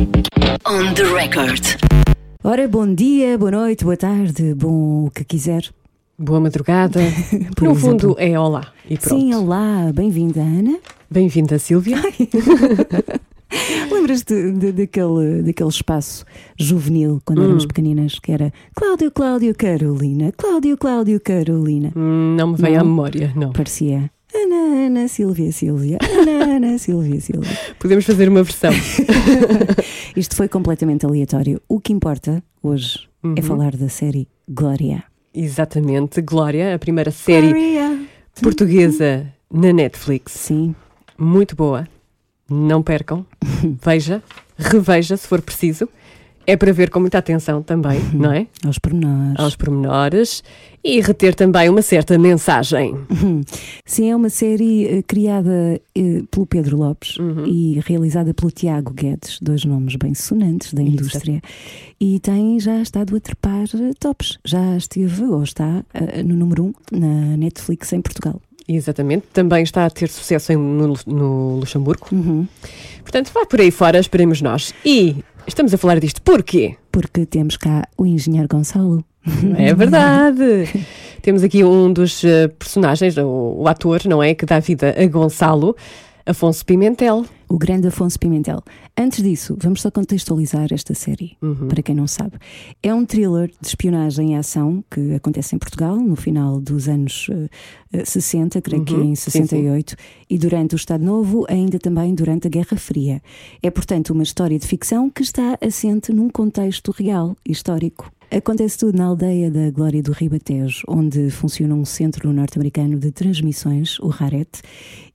On the record. Ora, bom dia, boa noite, boa tarde, bom o que quiser. Boa madrugada. No exemplo. fundo é olá. E pronto. Sim, olá, bem-vinda, Ana. Bem-vinda, Sílvia. Lembras-te daquele, daquele espaço juvenil quando éramos Hum. pequeninas que era Cláudio, Cláudio, Carolina, Cláudio, Cláudio, Carolina. Hum, Não me vem Não? à memória, não. Parecia Ana, Ana, Silvia, Silvia, Ana, Ana, Silvia, Silvia. Podemos fazer uma versão. Isto foi completamente aleatório. O que importa hoje é Uhum. falar da série Glória. Exatamente. Glória, a primeira série Glória. portuguesa na Netflix. Sim, Muito boa. Não percam. Veja, reveja se for preciso. É para ver com muita atenção também, não é? aos pormenores. Aos pormenores e reter também uma certa mensagem. Sim, é uma série eh, criada eh, pelo Pedro Lopes Uhum. e realizada pelo Tiago Guedes, dois nomes bem sonantes da Isso. indústria. E tem já estado a trepar eh, tops. Já esteve ou está no número um na Netflix em Portugal. Exatamente. Também está a ter sucesso no, no Luxemburgo. Uhum. Portanto, vai por aí fora, esperemos nós. E estamos a falar disto porquê? Porque temos cá o engenheiro Gonçalo. É verdade. Temos aqui um dos eh, personagens, o, o ator, não é? Que dá vida a Gonçalo, Afonso Pimentel. O grande Afonso Pimentel. Antes disso, vamos só contextualizar esta série, Uhum. para quem não sabe. É um thriller de espionagem e ação que acontece em Portugal no final dos anos eh, eh, 60, creio que Uhum, em sim, sim. 68, e durante o Estado Novo, ainda também durante a Guerra Fria. É, portanto, uma história de ficção que está assente num contexto real, histórico. Acontece tudo na aldeia da Glória do Ribatejo, onde funciona um centro norte-americano de transmissões, o RARET,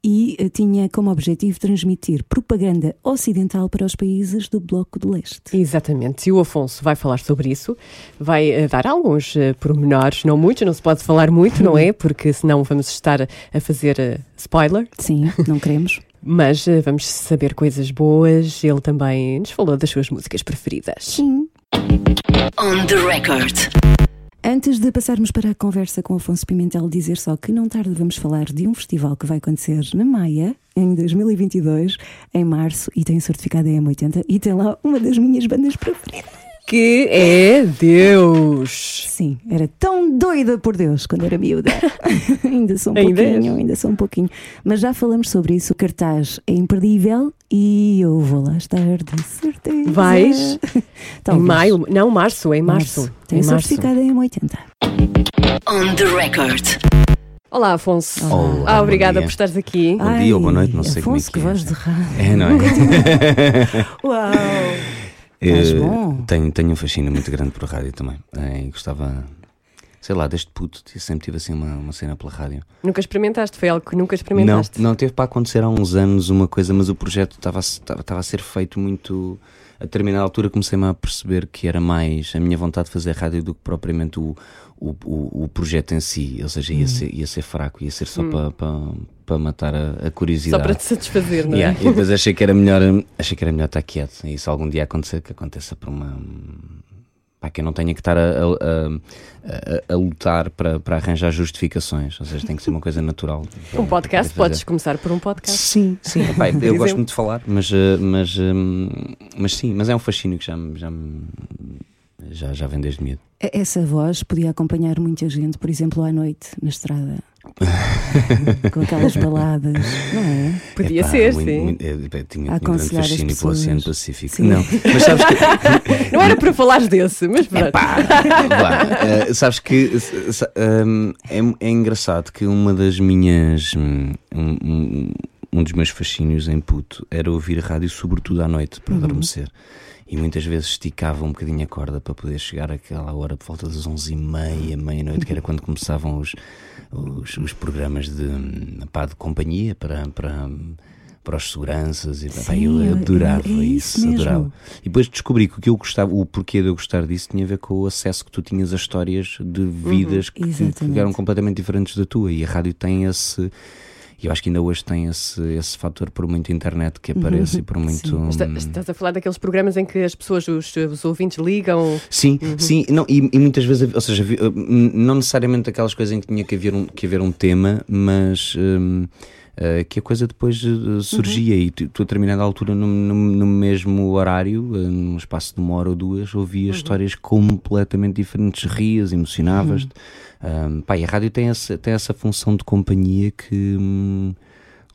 e eh, tinha como objetivo transmitir propaganda ocidental para os países do Bloco de Leste. Exatamente. E o Afonso vai falar sobre isso, vai eh, dar alguns eh, pormenores, não muitos, não se pode falar muito, não é? Porque senão vamos estar a fazer spoiler. Sim, não queremos? Mas vamos saber coisas boas. Ele também nos falou das suas músicas preferidas. Sim. On the record. Antes de passarmos para a conversa com Afonso Pimentel, dizer só que não tarde vamos falar de um festival que vai acontecer na Maia em 2022, em março, e tem certificado EM80 e tem lá uma das minhas bandas preferidas. Que é Deus. Sim, era tão doida por Deus quando era miúda. ainda sou um Ainda pouquinho, ainda sou um pouquinho. Mas já falamos sobre isso. O cartaz é imperdível e eu vou lá estar de certeza. Vais? Em Talvez. maio, não, março, em março. Tem Em março. certificado EM80. On the record. Olá, Afonso. Olá, ah, obrigada dia. por estares aqui. Bom dia ou boa noite, não sei como é Afonso, que é. voz de rádio. É, não é? Uau! Eh, bom. tenho, tenho um fascínio muito grande por rádio também. E gostava, sei lá, desde puto, sempre tive assim uma, uma cena pela rádio. Nunca experimentaste? Foi algo que nunca Não, experimentaste? não teve para acontecer há uns anos uma coisa, mas o projeto estava a, a ser feito muito. A determinada altura comecei-me a perceber que era mais a minha vontade de fazer rádio do que propriamente o, o, o, o projeto em si. Ou seja, ia, ser, ia ser fraco, ia ser só para para para matar a, a Só curiosidade. para te satisfazer, não é? Yeah, E depois achei que era melhor achei que era melhor estar quieto e se algum dia acontecer que aconteça por uma para que eu não tenha que estar a, a, a- lutar para, para arranjar justificações ou seja tem que ser uma coisa natural Um podcast, podes começar por um podcast. sim sim epá, eu exemplo. gosto muito de falar mas eh, mas hum, mas sim mas é um fascínio que já me- já me- já já vem desde miúdo Essa voz podia acompanhar muita gente, por exemplo, à noite, na estrada. Com aquelas baladas, não é? Podia Epá, ser, muito- sim. muito- eh, tinha, tinha um grande fascínio pelo pessoas. Oceano Pacífico Sim. não mas sabes que Não era para falares desse, mas pronto. Vá, eh, sabes que um, é, é engraçado que uma das minhas. hum, Um, um- um dos meus fascínios em puto era ouvir rádio, sobretudo à noite, para adormecer. E muitas vezes esticava um bocadinho a corda para poder chegar àquela hora por volta das 11h30, meia-noite, que era quando começavam os, os, os programas de, pá, de companhia para, para, para os seguranças. E, pá, Sim, eu é- adorava é isso isso, adorava. E depois descobri que o que eu gostava, o porquê de eu gostar disso tinha a ver com o acesso que tu tinhas a histórias de vidas que, que Exatamente. eram completamente diferentes da tua. E a rádio tem esse. E eu acho que ainda hoje tem esse, esse fator por muito internet que aparece e por muito. hum, Está- Estás a falar daqueles programas em que as pessoas, os, os ouvintes ligam. Sim, sim, não, e, e muitas vezes, ou seja, n- não necessariamente aquelas coisas em que tinha que haver um, que haver um tema, mas hum, uh, que a coisa depois uh, surgia. E tu, tu, a determinada altura, no, no, no mesmo horário, uh, num espaço de uma hora ou duas, ouvia histórias completamente diferentes, rias, emocionavas-te. Um, pá, e a rádio tem essa, tem essa função de companhia que. Hum,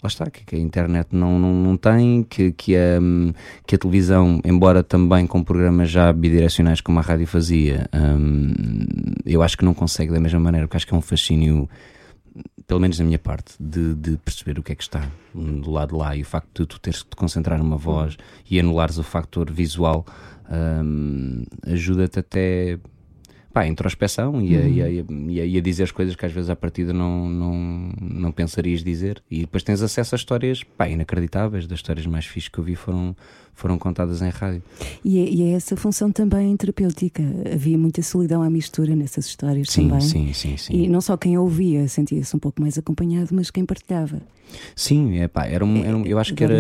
lá está, que, a internet não, não, não tem, que, que, a, que a televisão, embora também com programas já bidirecionais como a rádio fazia, um, eu acho que não consegue da mesma maneira, porque acho que é um fascínio, pelo menos da minha parte, de, de perceber o que é que está do lado de lá e o facto de tu teres que te concentrar numa voz e anulares o factor visual ajuda-te até pá, a introspeção e a, uhum. e, a, e, a, e, a, dizer as coisas que às vezes à partida não, não, não pensarias dizer. E depois tens acesso a histórias pá, inacreditáveis, das histórias mais fixas que eu vi foram, foram contadas em rádio. E é, e é, essa função também terapêutica. Havia muita solidão à mistura nessas histórias sim, também. Sim, sim, sim. E não só quem ouvia sentia-se um pouco mais acompanhado, mas quem partilhava. Sim, é pá, era um, era um eu acho que era.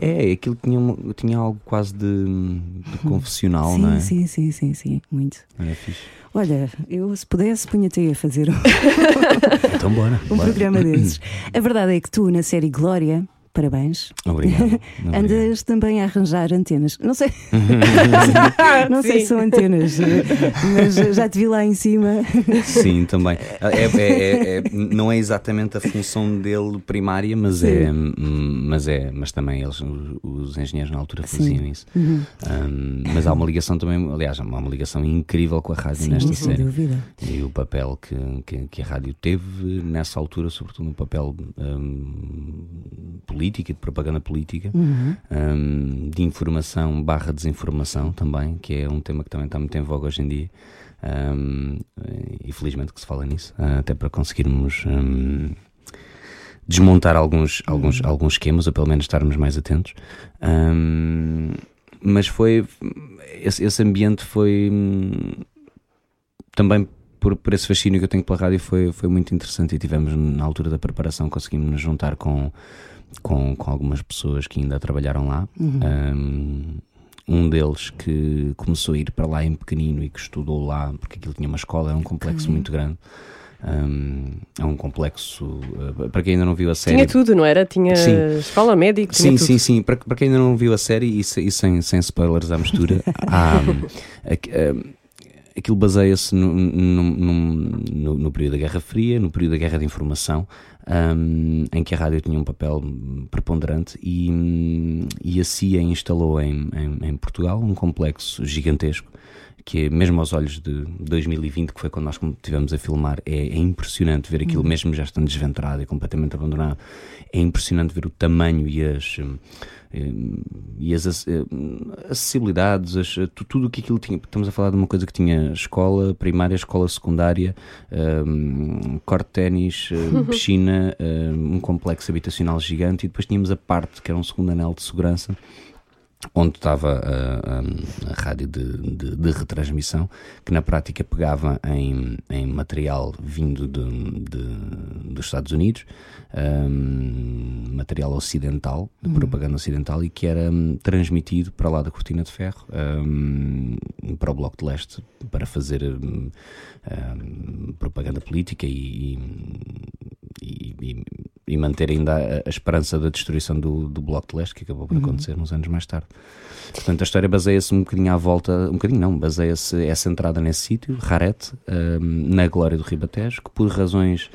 É, aquilo tinha, tinha algo quase de, de confessional, sim, não é? Sim, sim, sim, sim, muito. Era fixe. Olha, eu se pudesse punha-te a fazer um, então bora, um bora. programa desses. A verdade é que tu, na série Glória, Parabéns. Obrigado. Andas também a arranjar antenas. Não sei. não sei se são antenas, mas já te vi lá em cima. Sim, também. É, é, é, é não é exatamente a função dele primária, mas é, mas é, mas também eles, os engenheiros na altura faziam Sim. isso. Uhum. Um, mas há uma ligação também, aliás, há uma ligação incrível com a rádio Sim, nesta série. Dúvida. E o papel que, que, que, a rádio teve nessa altura, sobretudo no papel um, político política, de propaganda política, uhum. um, de informação barra desinformação também, que é um tema que também está muito em voga hoje em dia. Um, e felizmente que se fala nisso, até para conseguirmos um, desmontar alguns, alguns, uhum. alguns esquemas, ou pelo menos estarmos mais atentos. Um, mas foi esse, esse ambiente foi hum, também por, por esse fascínio que eu tenho pela rádio foi, foi muito interessante e tivemos na altura da preparação conseguimos nos juntar com com, com algumas pessoas que ainda trabalharam lá. Uhum. Um, um deles que começou a ir para lá em pequenino e que estudou lá, porque aquilo tinha uma escola, é um complexo okay. muito grande. Um, é um complexo. Uh, para quem ainda não viu a série. Tinha tudo, não era? Tinha sim. escola médica. Sim, sim, sim. Para, para quem ainda não viu a série e, sem, sem spoilers à mistura, há, um, aquilo baseia-se no, no, no, no, período da Guerra Fria, no período da Guerra de Informação, um, em que a rádio tinha um papel preponderante e, e a CIA instalou em, em, em Portugal um complexo gigantesco que é, mesmo aos olhos de 2020, que foi quando nós estivemos a filmar, é, é impressionante ver aquilo, uhum. mesmo já estando desventrado e completamente abandonado. É impressionante ver o tamanho e as, eh, e as eh, acessibilidades, as, tudo o que aquilo tinha. Estamos a falar de uma coisa que tinha escola primária, escola secundária, um, corte de ténis, eh, piscina, um complexo habitacional gigante e depois tínhamos a parte que era um segundo anel de segurança onde estava a, a, a rádio de, de, de, retransmissão, que na prática pegava em, em material vindo de, dos Estados Unidos, um, material ocidental, de uhum. propaganda ocidental, e que era um, transmitido para lá da Cortina de Ferro, um, para o Bloco de Leste, para fazer hum, hum, propaganda política e, e, e, e, manter ainda a, a, esperança da destruição do, do Bloco de Leste, que acabou por uhum. acontecer uns anos mais tarde. Portanto, a história baseia-se um bocadinho à volta, um bocadinho não, baseia-se, é centrada nesse sítio, Rarete, um, na glória do Ribatejo, que por razões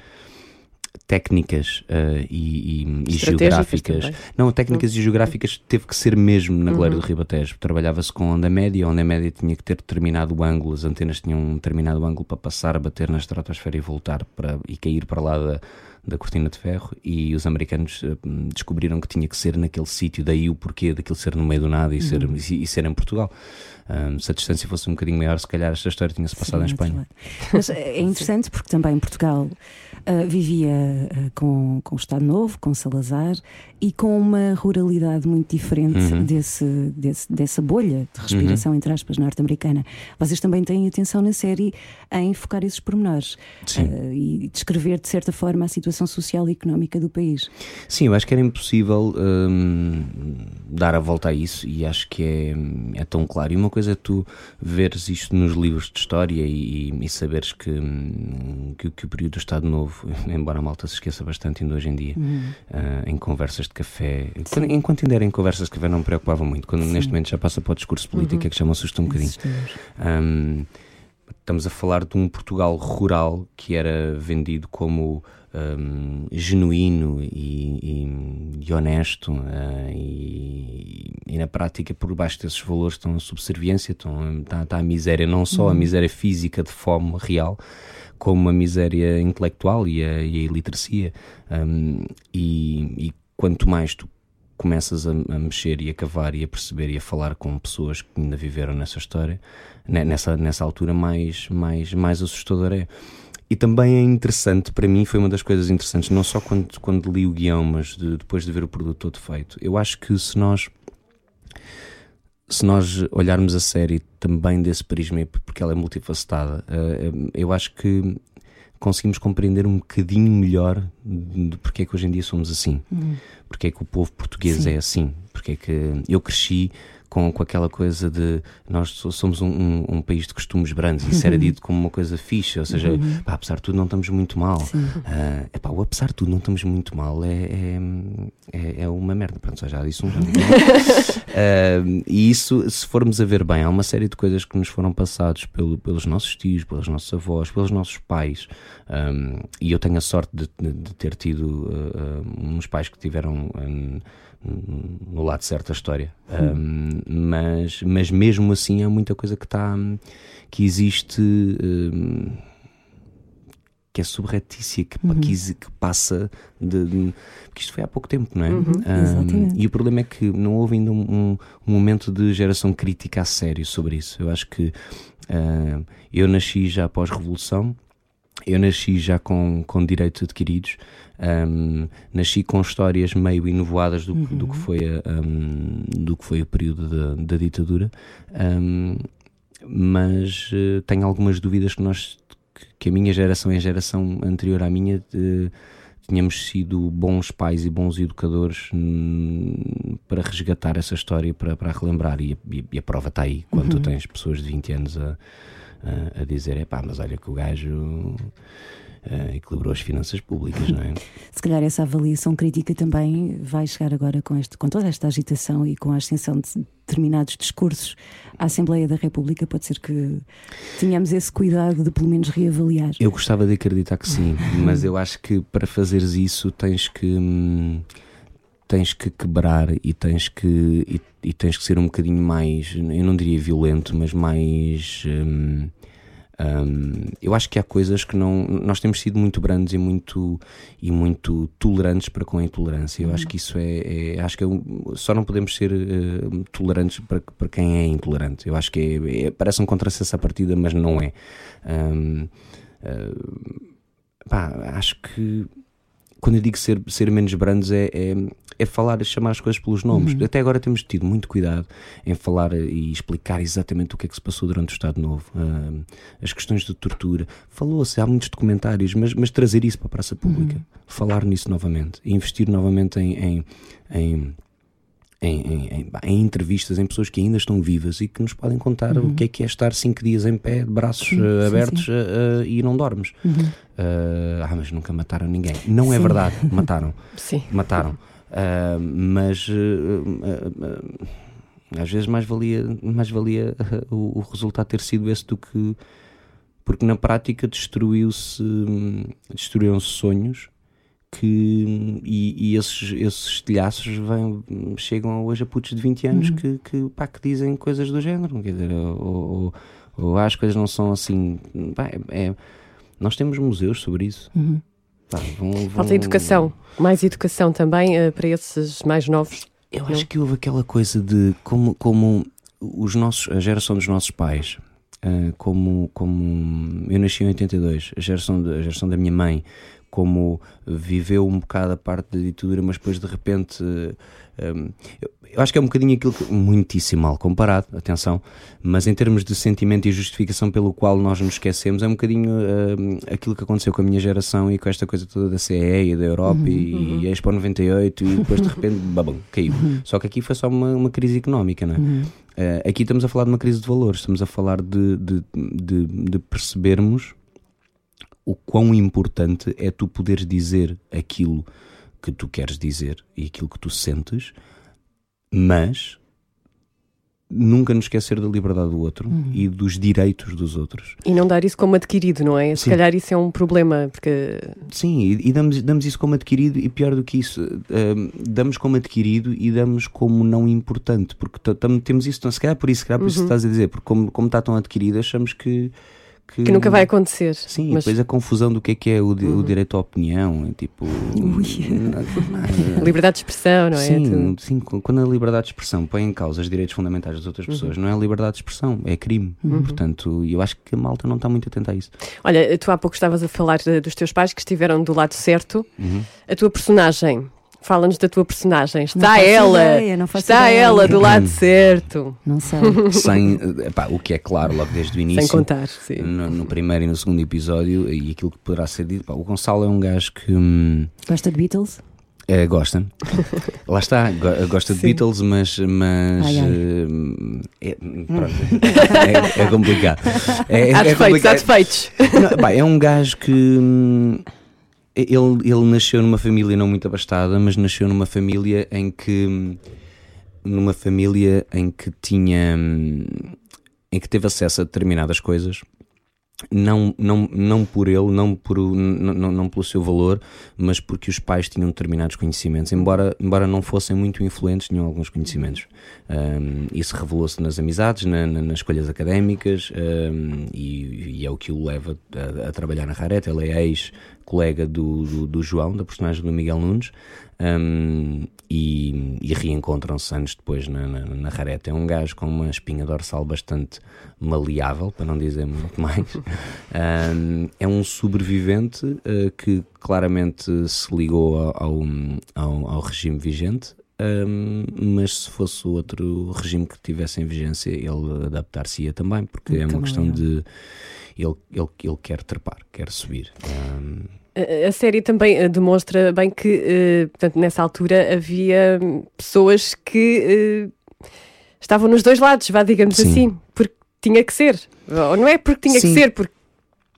técnicas uh, e, e, e geográficas. Também. Não, técnicas uhum. e geográficas teve que ser mesmo na Glória uhum. do Ribatejo. Trabalhava-se com onda média, a onda média tinha que ter determinado ângulo, as antenas tinham um determinado ângulo para passar, bater na estratosfera e voltar para, e cair para lá da, da cortina de ferro e os americanos uh, descobriram que tinha que ser naquele sítio, daí o porquê daquilo ser no meio do nada e, uhum. ser, e, e, ser em Portugal. Um, se a distância fosse um bocadinho maior, se calhar esta história tinha-se passado Sim, em Espanha. Mas é interessante porque também Portugal Uh, vivia uh, com, com o Estado Novo, com Salazar e com uma ruralidade muito diferente uhum. desse, desse, dessa bolha de respiração, uhum. entre aspas, norte-americana. Vocês também têm atenção na série em focar esses pormenores uh, e descrever de certa forma a situação social e económica do país. Sim, eu acho que era impossível hum, dar a volta a isso e acho que é, é tão claro. E uma coisa é tu veres isto nos livros de história e, e saberes que, hum, que, que, o período do Estado Novo, embora a malta se esqueça bastante ainda hoje em dia, uhum. uh, em conversas de café, quando, enquanto ainda era em conversas de café não me preocupava muito, quando Sim. neste momento já passa para o discurso político uhum. é que já me assusta um bocadinho. Um, estamos a falar de um Portugal rural que era vendido como um, genuíno e, e, e honesto uh, e, e, na prática por baixo desses valores estão a subserviência, estão, está, está a miséria, não só uhum. a miséria física de fome real, como a miséria intelectual e a, e a iliteracia. Um, e, quanto mais tu começas a, a, mexer e a cavar e a perceber e a falar com pessoas que ainda viveram nessa história, nessa, nessa altura, mais, mais, mais assustador é. E também é interessante, para mim foi uma das coisas interessantes, não só quando, quando li o guião, mas de, depois de ver o produto todo feito. Eu acho que se nós se nós olharmos a série também desse prisma, porque ela é multifacetada, eh, eu acho que conseguimos compreender um bocadinho melhor de porque é que hoje em dia somos assim, uhum. porque é que o povo português Sim. é assim, porque é que eu cresci com, com aquela coisa de nós somos um, um, um país de costumes brandos, isso era uhum. dito como uma coisa fixa, ou seja, uhum. pá, apesar de tudo não estamos muito mal. Uh, epá, o apesar de tudo não estamos muito mal é, é, é, é uma merda, pronto, já disse um uh, e isso, se formos a ver bem, há uma série de coisas que nos foram passados pelo, pelos nossos tios, pelos nossos avós, pelos nossos pais, um, e eu tenho a sorte de, de, de ter tido uh, uns pais que tiveram no lado certo da história. Um, mas, mas mesmo assim há muita coisa que está que existe um, que é subretícia, que, uhum. que, que, passa de, de, que isto foi há pouco tempo, não é? Uhum, um, e o problema é que não houve ainda um, um, momento de geração crítica a sério sobre isso. Eu acho que uh, eu nasci já após Revolução eu nasci já com, com direitos adquiridos, um, nasci com histórias meio inovoadas do, uhum. do, que, foi a, um, do que foi o período da, da ditadura, um, mas uh, tenho algumas dúvidas que nós, que a minha geração e a geração anterior à minha, uh, tínhamos sido bons pais e bons educadores hum, para resgatar essa história, para, para relembrar, e, e, e a prova está aí, quando uhum. tu tens pessoas de 20 anos a a, dizer: é pá, mas olha que o gajo uh, equilibrou as finanças públicas, não é? Se calhar essa avaliação crítica também vai chegar agora com, este, com toda esta agitação e com a ascensão de determinados discursos à Assembleia da República. Pode ser que tenhamos esse cuidado de pelo menos reavaliar. Eu gostava de acreditar que sim, mas eu acho que para fazeres isso tens que. Hum, tens que quebrar e tens que, e, e, tens que ser um bocadinho mais, eu não diria violento, mas mais. Hum, hum, eu acho que há coisas que não. Nós temos sido muito brandos e muito, e muito tolerantes para com a intolerância. Eu acho que isso é. é acho que é só não podemos ser uh, tolerantes para, para quem é intolerante. Eu acho que é, é, parece um contrassenso à partida, mas não é. Uh, pá, acho que quando eu digo ser, ser menos brandos é, é, é falar, chamar as coisas pelos nomes. Uhum. Até agora temos tido muito cuidado em falar e explicar exatamente o que é que se passou durante o Estado Novo, uh, as questões de tortura. Falou-se, há muitos documentários, mas, mas trazer isso para a praça pública, uhum. falar nisso novamente, investir novamente em, em, em em, em, em, entrevistas em pessoas que ainda estão vivas e que nos podem contar uhum. o que é que é estar cinco dias em pé, de braços sim, uh, abertos sim, sim. Uh, uh, e não dormes. Uhum. ah, mas nunca mataram ninguém. Não é verdade, mataram. sim. Mataram. mas às vezes mais valia, mais valia o, o, resultado ter sido esse do que. Porque na prática destruiu-se, destruíram-se sonhos que e, e, esses, esses estilhaços vêm, chegam hoje a putos de 20 anos uhum. que, que, pá, que dizem coisas do género, quer dizer, ou, ou, ou as coisas não são assim. Pá, é, nós temos museus sobre isso. Uhum. Pá, vão, vão... Falta educação, mais educação também uh, para esses mais novos. Eu não? acho que houve aquela coisa de como, como os nossos, a geração dos nossos pais, uh, como, como eu nasci em 82, a geração, de, a geração da minha mãe como viveu um bocado a parte da ditadura, mas depois de repente. Um, eu, acho que é um bocadinho aquilo que. muitíssimo mal comparado, atenção, mas em termos de sentimento e justificação pelo qual nós nos esquecemos, é um bocadinho um, aquilo que aconteceu com a minha geração e com esta coisa toda da CE e da Europa uhum, e, uhum. e a Expo 98 e depois de repente, babão, caiu. Uhum. Só que aqui foi só uma, uma crise económica, não é? Uhum. Uh, aqui estamos a falar de uma crise de valores, estamos a falar de, de, de, de percebermos o quão importante é tu poderes dizer aquilo que tu queres dizer e aquilo que tu sentes, mas nunca nos esquecer da liberdade do outro uhum. e dos direitos dos outros. E não dar isso como adquirido, não é? Se Sim. calhar isso é um problema, porque... Sim, e, e damos, damos isso como adquirido e pior do que isso, uh, damos como adquirido e damos como não importante, porque temos isso, se calhar por isso, se calhar por uhum. isso que estás a dizer, porque como, como está tão adquirido, achamos que que, que, nunca vai acontecer. Sim, mas... depois a confusão do que é que é o, uhum. o direito à opinião, é tipo. liberdade de expressão, não é? Sim, sim, quando a liberdade de expressão põe em causa os direitos fundamentais das outras uhum. pessoas, não é liberdade de expressão, é crime. Uhum. Portanto, eu acho que a malta não está muito atenta a isso. Olha, tu há pouco estavas a falar dos teus pais que estiveram do lado certo. Uhum. A tua personagem Fala-nos da tua personagem. Está ela, ideia, está ideia. ela do lado certo. Não sei. Sem, epá, o que é claro logo desde o início. Sem contar, sim. No, no primeiro e no segundo episódio, e aquilo que poderá ser dito. o Gonçalo é um gajo que. Hum, Gosta de Beatles? É, gosta. Lá está, gosta de Beatles, mas. mas ai, ai. Uh, é, é, é, complicado. É, há defeitos, há defeitos. Não, é um gajo que. Ele, ele nasceu numa família não muito abastada, mas nasceu numa família em que numa família em que tinha em que teve acesso a determinadas coisas não, não, não por ele, não, por, não, não, pelo seu valor, mas porque os pais tinham determinados conhecimentos, embora, embora não fossem muito influentes, tinham alguns conhecimentos. Um, isso revelou-se nas amizades, na, na, nas escolhas académicas, um, e, e, é o que o leva a, a trabalhar na Rarete. Ele é ex-colega do, do, do, João, da personagem do Miguel Nunes, um, e, e reencontram-se anos depois na, na, na Rareta. É um gajo com uma espinha dorsal bastante maleável, para não dizer muito mais. um, é um sobrevivente uh, que claramente se ligou ao, ao, ao regime vigente. Um, mas se fosse outro regime que tivesse em vigência, ele adaptar-se-ia também, porque é uma questão de ele, ele, ele quer trepar, quer subir. Um, a série também eh, demonstra bem que, uh, portanto, nessa altura havia pessoas que uh, estavam nos dois lados, vá, digamos Sim. assim, porque tinha que ser. Ou não é porque tinha Sim. que ser, porque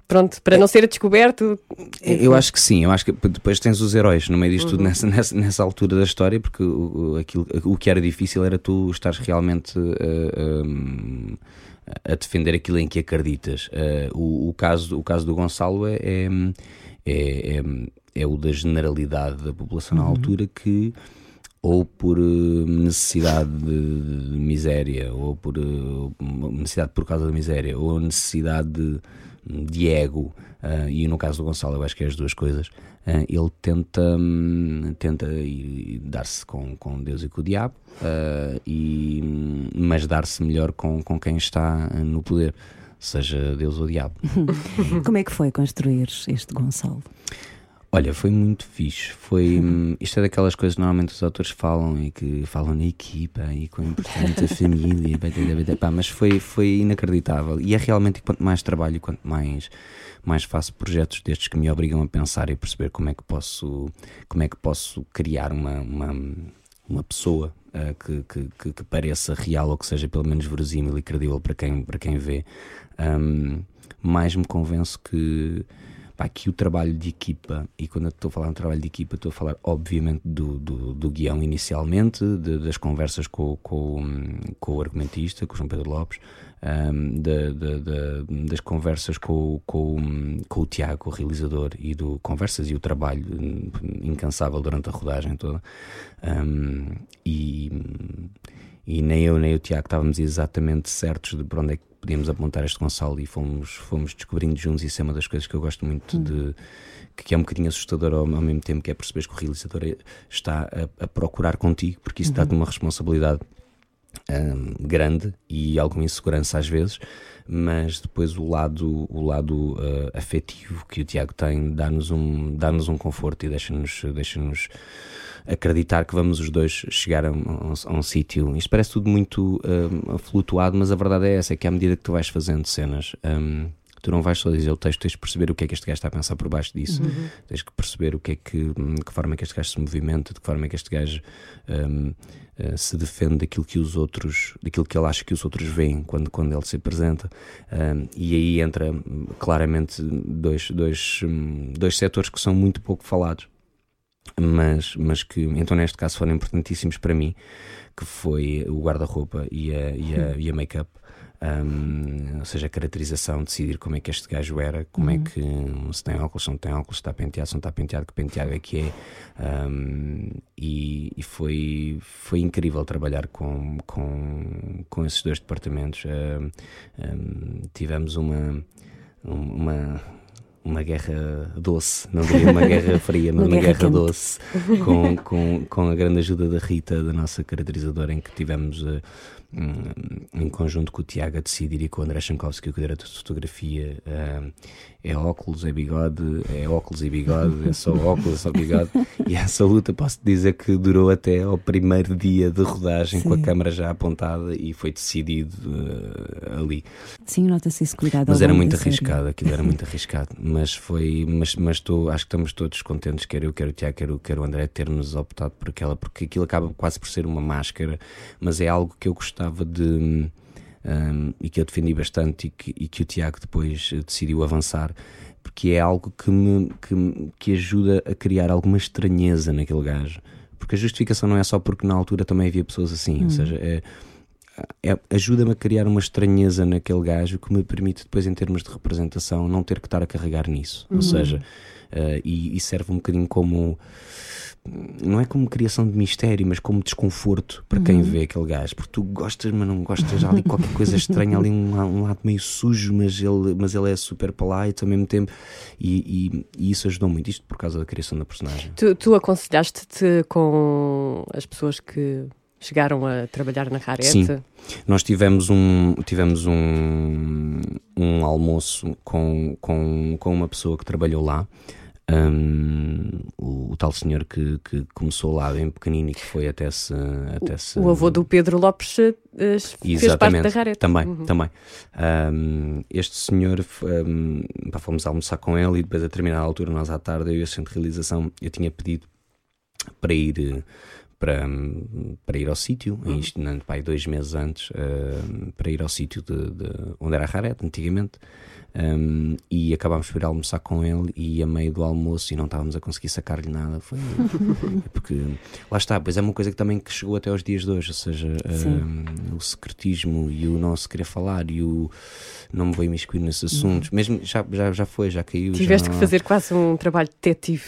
pronto, para não ser descoberto. Eu acho que sim, eu acho que depois tens os heróis no meio disto uhum. tudo nessa, nessa, nessa, altura da história, porque o, aquilo, o que era difícil era tu estares realmente uh, a defender aquilo em que acreditas. Uh, o, o, caso, o caso do Gonçalo é, é é, é, é o da generalidade da população uhum. na altura que ou por eh, necessidade de, de miséria, ou por uh, necessidade por causa da miséria, ou necessidade de, de ego, uh, e no caso do Gonçalo, eu acho que é as duas coisas, uh, ele tenta, um, tenta dar-se com, com Deus e com o diabo, e, mas dar-se melhor com, com quem está no poder seja Deus ou diabo. Como é que foi construir este Gonçalo? Olha, foi muito fixe. Foi, hum, isto é daquelas coisas que normalmente os autores falam e que falam na equipa e com a importante família, pá, mas foi, foi inacreditável. E é realmente quanto mais trabalho, quanto mais, mais faço projetos destes que me obrigam a pensar e perceber como é que posso, como é que posso criar uma, uma, uma pessoa uh, que, que, que, pareça real ou que seja pelo menos verosímil e credível para quem, para quem vê. Um, mais me convenço que, pá, que o trabalho de equipa, e quando eu estou a falar de trabalho de equipa, estou a falar obviamente do, do, do guião inicialmente, de, das conversas com, com, com o argumentista, com o João Pedro Lopes, um, de, de, das conversas com, com, com o Tiago, o realizador, e do conversas e o trabalho incansável durante a rodagem toda. Um, e, e nem eu nem o Tiago estávamos exatamente certos de para onde é que podíamos apontar este Gonçalo e fomos, fomos descobrindo juntos. Isso é uma das coisas que eu gosto muito hum. de. que é um bocadinho assustador ao, ao, mesmo tempo, que é perceber que o realizador está a, a procurar contigo, porque isso uhum. dá-te uma responsabilidade um, grande e alguma insegurança às vezes, mas depois o lado, o lado uh, afetivo que o Tiago tem dá-nos um, dá um conforto e deixa-nos deixa acreditar que vamos os dois chegar a um, a um sítio. Isto parece tudo muito um, flutuado, mas a verdade é essa: é que à medida que tu vais fazendo cenas. Um, tu não vais só dizer o texto, tens de perceber o que é que este gajo está a pensar por baixo disso, uhum. tens que perceber o que é que, de que forma é que este gajo se movimenta, de que forma é que este gajo um, uh, eh, se defende daquilo que os outros, daquilo que ele acha que os outros veem quando, quando ele se apresenta. Um, e aí entra claramente dois, dois, um, dois setores que são muito pouco falados. Mas, mas que então neste caso foram importantíssimos para mim, que foi o guarda-roupa e a, e a, e a make-up um, ou seja, a caracterização, decidir como é que este gajo era, como é uhum. é que se tem óculos, se não tem óculos, se está penteado, se não está penteado, que penteado é que é. Um, e, e foi, foi incrível trabalhar com, com, com esses dois departamentos. Um, tivemos uma, uma uma guerra doce, não diria uma guerra fria, mas uma, uma guerra, guerra doce, com, com, com a grande ajuda da Rita, da nossa caracterizadora, em que tivemos uh, em conjunto com o Tiago a decidir e com o André Chankowski, que é o diretor de fotografia, é óculos, é bigode, é óculos e bigode, é só óculos, é só bigode. E essa luta posso dizer que durou até ao primeiro dia de rodagem, Sim. com a câmara já apontada e foi decidido uh, ali. Sim, nota-se esse cuidado. Mas era muito arriscado, aquilo era muito arriscado. Mas foi, mas, mas estou, acho que estamos todos contentes, quer eu, quer o Tiago, quer o, quer o André, termos optado por aquela, porque aquilo acaba quase por ser uma máscara, mas é algo que eu gostei gostava de. Um, e que eu defendi bastante e que, e que o Tiago depois decidiu avançar, porque é algo que me que, que ajuda a criar alguma estranheza naquele gajo. Porque a justificação não é só porque na altura também havia pessoas assim, ou hum. seja, é, ajuda-me a criar uma estranheza naquele gajo que me permite depois, em termos de representação, não ter que estar a carregar nisso. Ou uhum. seja, uh, e, e, serve um bocadinho como não é como criação de mistério, mas como desconforto para quem uhum. vê aquele gajo, porque tu gostas, mas não gostas, há ali qualquer coisa estranha, ali um, um, lado meio sujo, mas ele, mas ele é super polite ao mesmo tempo, e, e, e isso ajudou muito, isto por causa da criação da personagem. Tu, tu aconselhaste-te com as pessoas que chegaram a trabalhar na Rarete? Sim, nós tivemos um, tivemos um, um almoço com, com, com uma pessoa que trabalhou lá. Um, o, o, tal senhor que, que, começou lá bem pequenino e que foi até se. Até se... O avô do Pedro Lopes uh, fez Exatamente, parte da Rareta. Também, uhum. também. Um, este senhor, um, pá, fomos almoçar com ele e depois, a determinada altura, nós à tarde, eu e a centro de realização, eu tinha pedido para ir. Para, para ir ao sítio, uhum. isto pá, dois meses antes, uh, para ir ao sítio de, de, onde era a Rarete, antigamente, um, e acabámos por ir almoçar com ele e a meio do almoço e não estávamos a conseguir sacar-lhe nada. Foi porque lá está, pois é uma coisa que também que chegou até aos dias de hoje, ou seja, um, o secretismo e o não se querer falar e o não me vou imiscuir nesses assuntos, uhum. mesmo já, já, já foi, já caiu. Tiveste já que fazer quase um trabalho detetive.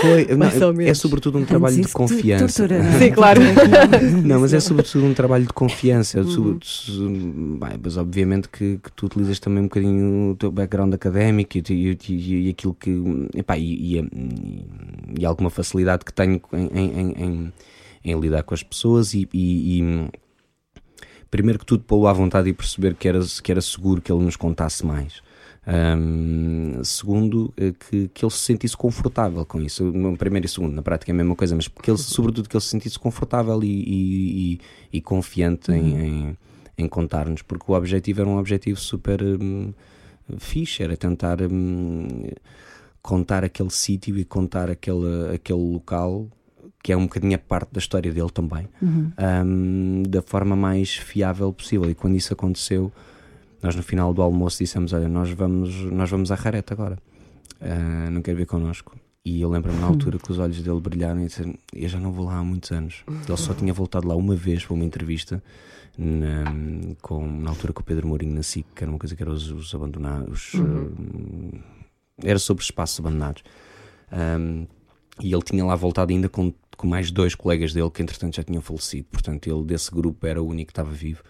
Foi, não, é sobretudo um trabalho de confiança. Sim, claro. não, mas é sobretudo um trabalho de confiança. Uhum. Bem, mas obviamente que, que tu utilizas também um bocadinho o teu background académico e, e, e, aquilo que. Epá, e, e, alguma facilidade que tenho em, em, em, em lidar com as pessoas e, primeiro que tudo pô-lo à vontade e perceber que era, que era seguro que ele nos contasse mais. Um, segundo, eh, que, que ele se sentisse confortável com isso. Primeiro e segundo, na prática é a mesma coisa, mas que ele, sobretudo que ele se sentisse confortável e, e, e, e confiante uhum. em, em, em contar-nos, porque o objetivo era um objetivo super. Um, fixe, era tentar hum, contar aquele sítio e contar aquele, aquele local que é um bocadinho a parte da história dele também, uhum. um, da forma mais fiável possível. E quando isso aconteceu, nós no final do almoço dissemos: Olha, nós vamos, nós vamos à Rareta agora, uh, não quer vir connosco. E eu lembro-me na altura que os olhos dele brilharam e disse: Eu já não vou lá há muitos anos. Ele só tinha voltado lá uma vez para uma entrevista na, com, na altura com o Pedro Mourinho na SIC, que era uma coisa que era os, os abandonados. Uhum. Uh, era sobre espaços abandonados. Um, e ele tinha lá voltado ainda com, com mais dois colegas dele que entretanto já tinham falecido. Portanto, ele desse grupo era o único que estava vivo.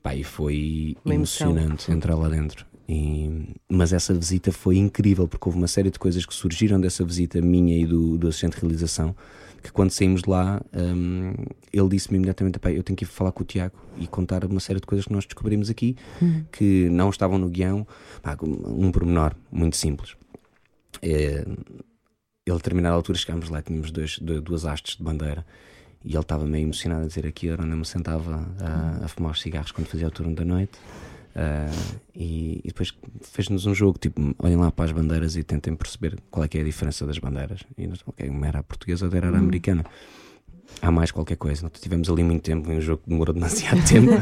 Pá, e foi emocionante entrar lá dentro. E- mas essa visita foi incrível porque houve uma série de coisas que surgiram dessa visita minha e do, do assistente de realização que quando saímos de lá hum, ele disse-me imediatamente "Pá, eu tenho que ir falar com o Tiago e contar uma série de coisas que nós descobrimos aqui que não estavam no guião. Pá, um pormenor muito simples. É, ele a determinada altura chegámos lá tínhamos dois, du- duas hastes de bandeira e ele estava meio emocionado a dizer aqui era onde eu me sentava a, a fumar os cigarros quando fazia o turno da noite Ah, e, e depois fez-nos um jogo tipo, olhem lá para as bandeiras e tentem perceber qual é que é a diferença das bandeiras. E nós, ok, uma era a portuguesa, outra era a americana. Há mais qualquer coisa. Nós tivemos ali muito tempo o jogo demorou demasiado tempo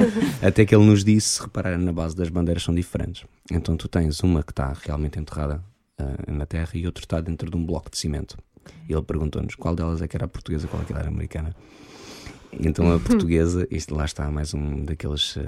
até que ele nos disse: se repararem na base das bandeiras são diferentes. Então tu tens uma que está realmente enterrada ah, na terra e outra está dentro de um bloco de cimento. E ele perguntou-nos qual delas é que era a portuguesa, qual é que era a americana. Então a portuguesa, isto lá está mais um eh, daquelas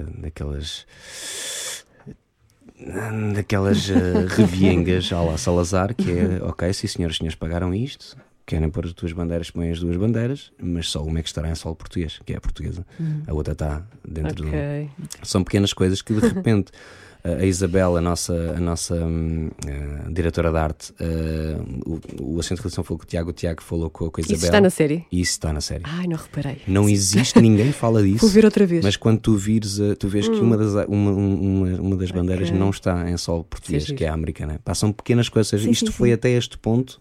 daquelas eh, reviengas à la Salazar, que é ok, sim senhores, os senhores pagaram isto, querem pôr as duas bandeiras, põem as duas bandeiras, mas só uma é que estará em solo português, que é a portuguesa. A outra está dentro do. Ok. São pequenas coisas que de repente a Isabel, a nossa, a nossa hum, eh, diretora de arte, eh, o, o assistente de redação falou com o Tiago, o Tiago falou com, com a Isabel. Isso está na série? Isso está na série. Ai, não reparei. Não existe, ninguém fala disso. Vou ver outra vez. Mas quando tu vires, eh, tu vês que uma das, uma, uma, uma das bandeiras Ok. não está em solo português, Sim, que é a americana. Pá, são pequenas coisas. Sim, Isto sim, foi até este ponto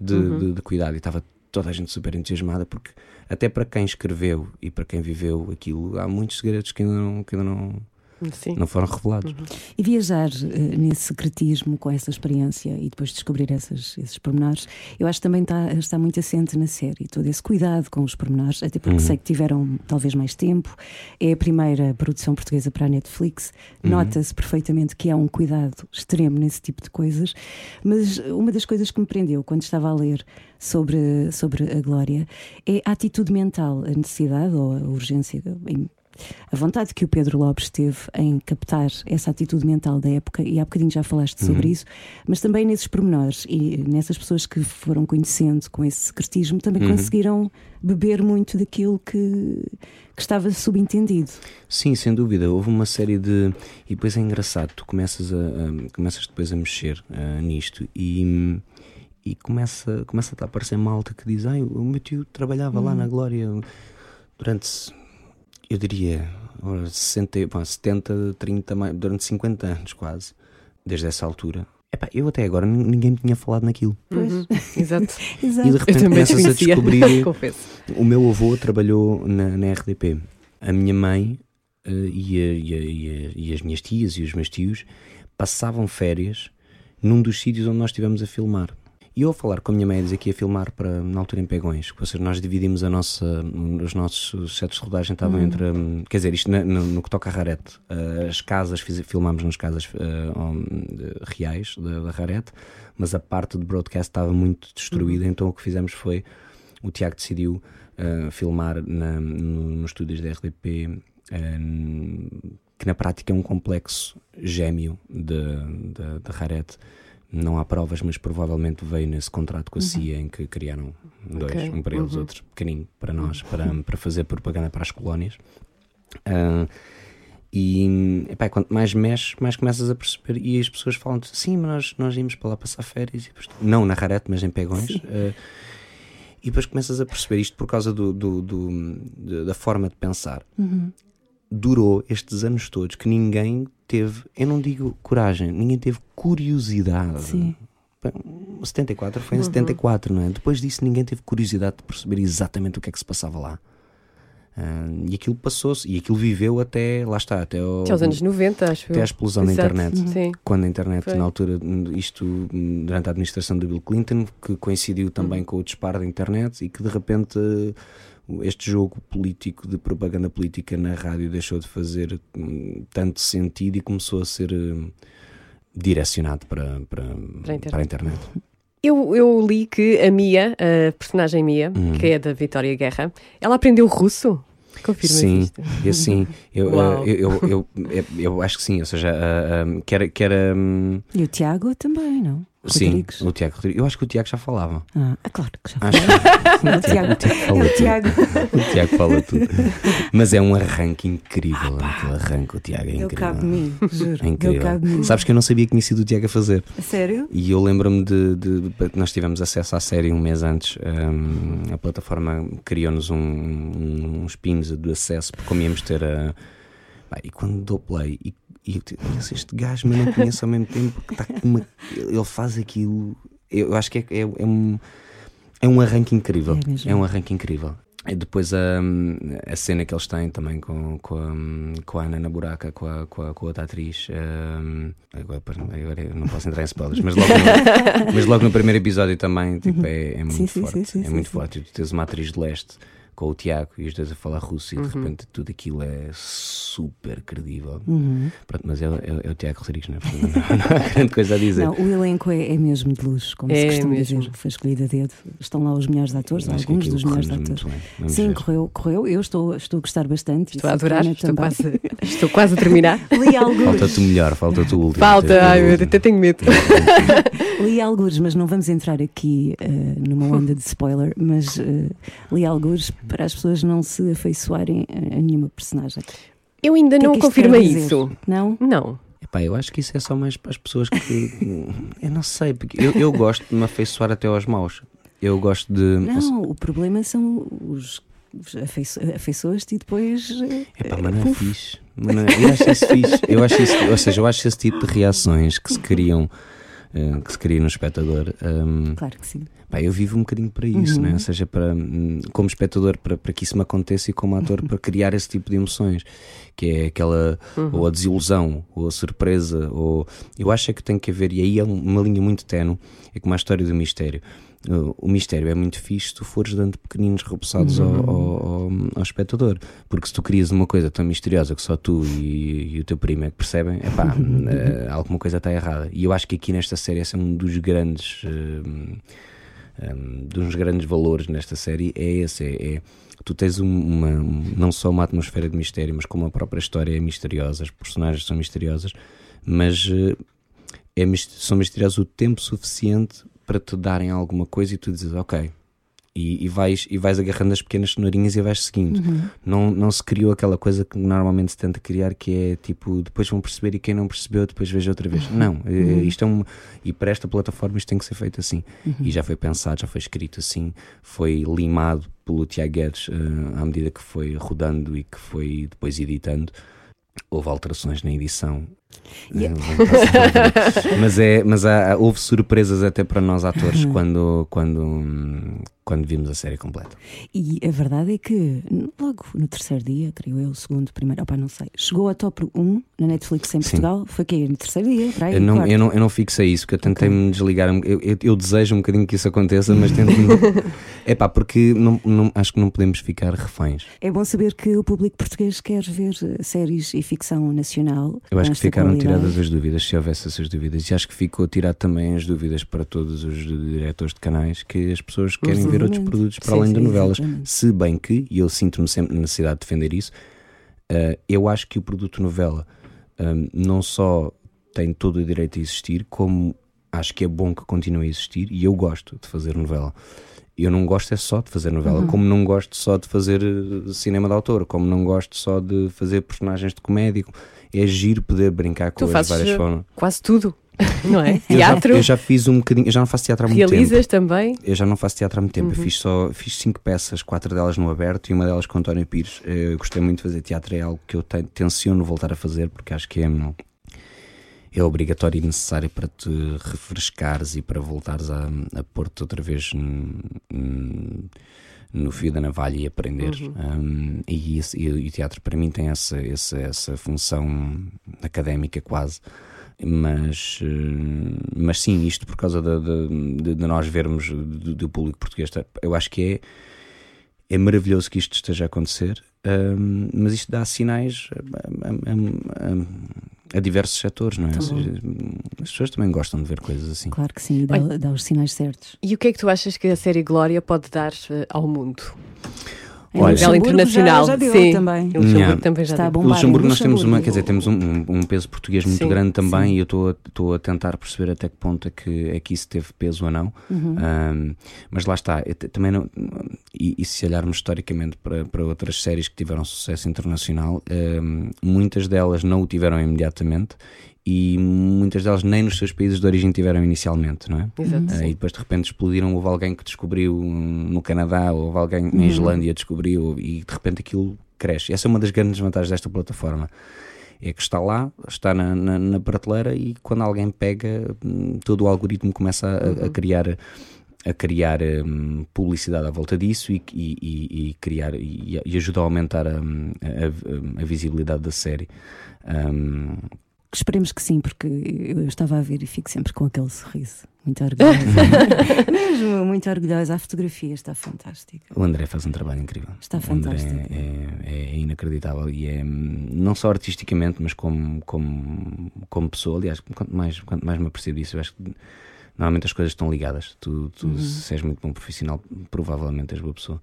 de, Uhum. de, de cuidado e estava toda a gente super entusiasmada porque até para quem escreveu e para quem viveu aquilo, há muitos segredos que ainda não, que ainda não, Sim. não foram revelados. E viajar eh, nesse secretismo com essa experiência e depois descobrir essas, esses pormenores, eu acho que também está, está muito assente na série. Todo esse cuidado com os pormenores, até porque sei que tiveram talvez mais tempo. É a primeira produção portuguesa para a Netflix. Nota-se perfeitamente que há um cuidado extremo nesse tipo de coisas. Mas uma das coisas que me prendeu quando estava a ler sobre, sobre a Glória é a atitude mental, a necessidade ou a urgência. em a vontade que o Pedro Lopes teve em captar essa atitude mental da época, e há bocadinho já falaste sobre isso, mas também nesses pormenores e nessas pessoas que foram conhecendo com esse secretismo também conseguiram beber muito daquilo que, que estava subentendido. Sim, sem dúvida. Houve uma série de. E depois é engraçado, tu começas, a, a- começas depois a mexer nisto e, e começa, começa a aparecer malta que diz: Ai, o meu tio trabalhava lá na Glória durante, eu diria, ora, 60, pá, 70, 30, mais- durante 50 anos quase, desde essa altura. Epá, eu até agora nin- ninguém me tinha falado naquilo. Pois. Uhum. Exato. E de Exato. Eu repente também começas a descobrir. confesso. O meu avô trabalhou na, na RDP. A minha mãe eh, e, a- e a- e a- e as minhas tias e os meus tios passavam férias num dos sítios onde nós estivemos a filmar. E eu a falar com a minha mãe, a dizer que ia filmar para, na altura em Pegões, ou seja, nós dividimos a nossa, os nossos setos de rodagem estavam entre, hum, quer dizer, isto na- no, no que toca a Rarete, eh, as casas, fiz- filmámos nas casas hum, de- reais da, da Rarete, mas a parte de broadcast estava muito destruída, então o que fizemos foi, o Tiago decidiu eh, filmar na- no- nos estúdios da RDP, eh, que na prática é um complexo gêmeo da Rarete. Não há provas, mas provavelmente veio nesse contrato com a CIA em que criaram dois, Ok, um para eles, uhum. outro pequenino para nós, para, para fazer propaganda para as colónias. Ah, e epá, quanto mais mexes, mais começas a perceber. E as pessoas falam sim, mas nós, nós íamos para lá passar férias. E depois, não na Rarete, mas em Pegões. Ah, e depois começas a perceber isto por causa do, do- do- da forma de pensar. Durou estes anos todos que ninguém teve, eu não digo coragem, ninguém teve curiosidade. Sim. Bem, o 74 foi em 74, não é? Depois disso, ninguém teve curiosidade de perceber exatamente o que é que se passava lá. Ah, e aquilo passou-se, e aquilo viveu até, lá está, até, ao- Até aos anos 90, acho até à explosão da Exato. internet. Sim. Quando a internet, Foi. na altura, isto durante a administração de Bill Clinton, que coincidiu Uhum. também com o disparo da internet e que de repente este jogo político de propaganda política na rádio deixou de fazer hum, tanto sentido e começou a ser hum, direcionado para, para, Para a internet. para a internet. Eu, eu li que a Mia, a personagem Mia, Uhum. que é da Vitória Guerra, ela aprendeu russo? Confirma Sim, isto. e assim, eu, Uau. eu, eu, eu, eu, eu acho que sim, ou seja, ah, ah, que era. Que era hum, E o Tiago também, não? Rodrigues? Sim, o Tiago Rodrigues. Eu acho que o Tiago já falava. Ah, ah, claro que já foi. que o Tiago. o Tiago fala É o tudo. Tiago. O Tiago fala tudo. Mas é um arranque incrível. Aquele arranque, o Tiago é incrível. cabe de mim, juro. É incrível. de mim. Sabes que eu não sabia que tinha sido o Tiago a fazer. A Sério? E eu lembro-me de, de- de- Nós tivemos acesso à série um mês antes. hum, a plataforma criou-nos um, um- uns pins de acesso, porque como íamos ter a. Pá, e quando dou play, e, e eu conheço este gajo, mas não conheço ao mesmo tempo, que com uma. Ele faz aquilo. Eu acho que é, é, é um. É um arranque incrível. É. É um arranque incrível. E depois a, a cena que eles têm também com, com, a, com a Ana na buraca, com a, com a, com a outra atriz. hum, agora, agora eu não posso entrar em spoilers, mas logo no, mas logo no primeiro episódio também tipo, é, é muito Sim, forte. sim, sim, é muito forte. Tu tens uma atriz de leste com o Tiago e os dois a falar russo Uhum. e de repente tudo aquilo é super credível. Uhum. Pronto, mas é, é- é o Tiago Rodrigues, não é? Não, não há grande coisa a dizer. Não, o elenco é, é mesmo de luz, como É se costuma mesmo. dizer. Foi escolhido a dedo. Estão lá os melhores atores, alguns dos melhores atores. Sim, ver. correu, correu. Eu estou, estou a gostar bastante. Estou a adorar, estou também. quase, estou quase a terminar. Li alguns, Falta-te o melhor, falta-te o último. Falta, ai meu Deus, até tenho medo. li alguns, mas não vamos entrar aqui eh, numa onda de spoiler. Mas eh, li alguns para as pessoas não se afeiçoarem a, a nenhuma personagem. Eu ainda que é não isto confirmei isso. Não? Não. Epá, eu acho que isso é só mais para as pessoas que. eu não sei, porque eu, eu gosto de me afeiçoar até aos maus. Eu gosto de. Não, o problema são os. os afeiço- Afeiçoas-te e depois. eh, Epá, mas não é fixe. Mas não é- Eu acho isso fixe. Eu acho isso, ou seja, eu acho esse tipo de reações que se criam. eh, que se cria no espectador. hum, Claro que sim. Pá, eu vivo um bocadinho para isso, Uhum. né? ou seja, para, hum, como espectador, para, para que isso me aconteça e como ator, para criar esse tipo de emoções, que é aquela, ou a desilusão, ou a surpresa, ou eu acho é que tem que haver, e aí é um- uma linha muito tenue, é como a história do mistério. O- O mistério é muito fixe se tu fores dando pequeninos repousados ao, ao, ao- ao espectador, porque se tu crias uma coisa tão misteriosa que só tu e, e o teu primo é que percebem, epá, eh, alguma coisa está errada. E eu acho que aqui nesta série esse é um dos grandes. eh, um, dos grandes valores nesta série é esse: é, é- tu tens um- uma, não só uma atmosfera de mistério, mas como a própria história é misteriosa, as personagens são misteriosas, mas eh, é, são misteriosas o tempo suficiente para te darem alguma coisa e tu dizes, ok. E, e vais, e vais agarrando as pequenas cenourinhas e vais seguindo. Não, não se criou aquela coisa que normalmente se tenta criar, que é tipo, depois vão perceber e quem não percebeu, depois veja outra vez. Não, eh, isto é um. E para esta plataforma isto tem que ser feito assim. E já foi pensado, já foi escrito assim, foi limado pelo Tiago Guedes eh, à medida que foi rodando e que foi depois editando. Houve alterações na edição. Yeah. Vamos passar. mas é, mas há- houve surpresas até para nós atores quando, quando, hum, quando vimos a série completa. E a verdade é que logo no terceiro dia, creio eu, segundo, primeiro, opá, não sei, chegou a top 1 na Netflix em Sim. Portugal. Foi que No terceiro dia, para aí, Eu não, eu, não, eu não fixei isso, porque eu tentei me desligar. Eu, eu, eu desejo um bocadinho que isso aconteça, mas tento. é pá, porque não, não- acho que não podemos ficar reféns. É bom saber que o público português quer ver séries e ficção nacional. Eu acho que esta ficaram tiradas as dúvidas, se houvesse essas dúvidas. E acho que ficou tirado também as dúvidas para todos os diretores de canais que as pessoas querem ver outros produtos para Sim, além de sim, novelas. exatamente. Se bem que, e eu sinto-me sempre na necessidade de defender isso, eh, eu acho que o produto novela hum, não só tem todo o direito a existir, como acho que é bom que continue a existir e eu gosto de fazer novela. Eu não gosto é só de fazer novela, Uhum. como não gosto só de fazer eh, cinema de autor, como não gosto só de fazer personagens de comédia. É giro poder brincar com Tu as várias formas. quase tudo, não é? Eu já, Teatro, eu já fiz um bocadinho, eu já não faço teatro há muito tempo. realizas também. Eu já não faço teatro há muito tempo. Eu Uhum. fiz só fiz cinco peças, quatro delas no aberto e uma delas com António Pires. Eh, Eu gostei muito de fazer teatro, é algo que eu te- tenciono voltar a fazer porque acho que é, é obrigatório e necessário para te refrescares e para voltares a, a pôr-te outra vez hum, hum, no fio da navalha e aprenderes. Hum, e, esse- e o teatro para mim tem essa, essa, essa função académica quase. Mas, eh, mas sim, isto por causa de, de- de- de nós vermos do, do público português, eu acho que é, é maravilhoso que isto esteja a acontecer, hum, mas isto dá sinais a, a- a- a diversos setores, não é? As pessoas também gostam de ver coisas assim. Claro que sim, dá, dá os sinais certos. E o que é que tu achas que a série Glória pode dar eh, ao mundo? Em a nível Luxemburgo internacional. já, já deu Sim. também. Em Luxemburgo Yeah. também já Está deu. bom. Luxemburgo nós temos uma, Luxemburgo. quer dizer, temos um, um- um peso português muito Sim, grande também sim. e eu estou a- estou a tentar perceber até que ponto é que, é que isso teve peso ou não. Uhum. Um, mas lá está, também não, e, e se olharmos historicamente para, para outras séries que tiveram sucesso internacional, um, muitas delas não o tiveram imediatamente e muitas delas nem nos seus países de origem tiveram inicialmente, não é? Exato. Uh, e depois de repente explodiram, houve alguém que descobriu no Canadá, houve alguém Uhum. na Islândia descobriu e de repente aquilo cresce. Essa é uma das grandes vantagens desta plataforma. É que está lá, está na, na, na prateleira e quando alguém pega, hum, todo o algoritmo começa a, a criar a criar hum, publicidade à volta disso e, e- e- criar e, e ajuda a aumentar a, hum, a- a- visibilidade da série. Hum, Esperemos que sim, porque eu estava a ver e fico sempre com aquele sorriso. Muito orgulhosa. Mesmo, muito orgulhosa. A fotografia está fantástica. O André faz um trabalho incrível. Está fantástico. É, é inacreditável e é não só artisticamente, mas como, como, como pessoa. Aliás, quanto mais, quanto mais me apercebo disso, eu acho que normalmente as coisas estão ligadas. Tu, tu Uhum. se és muito bom profissional, provavelmente és boa pessoa.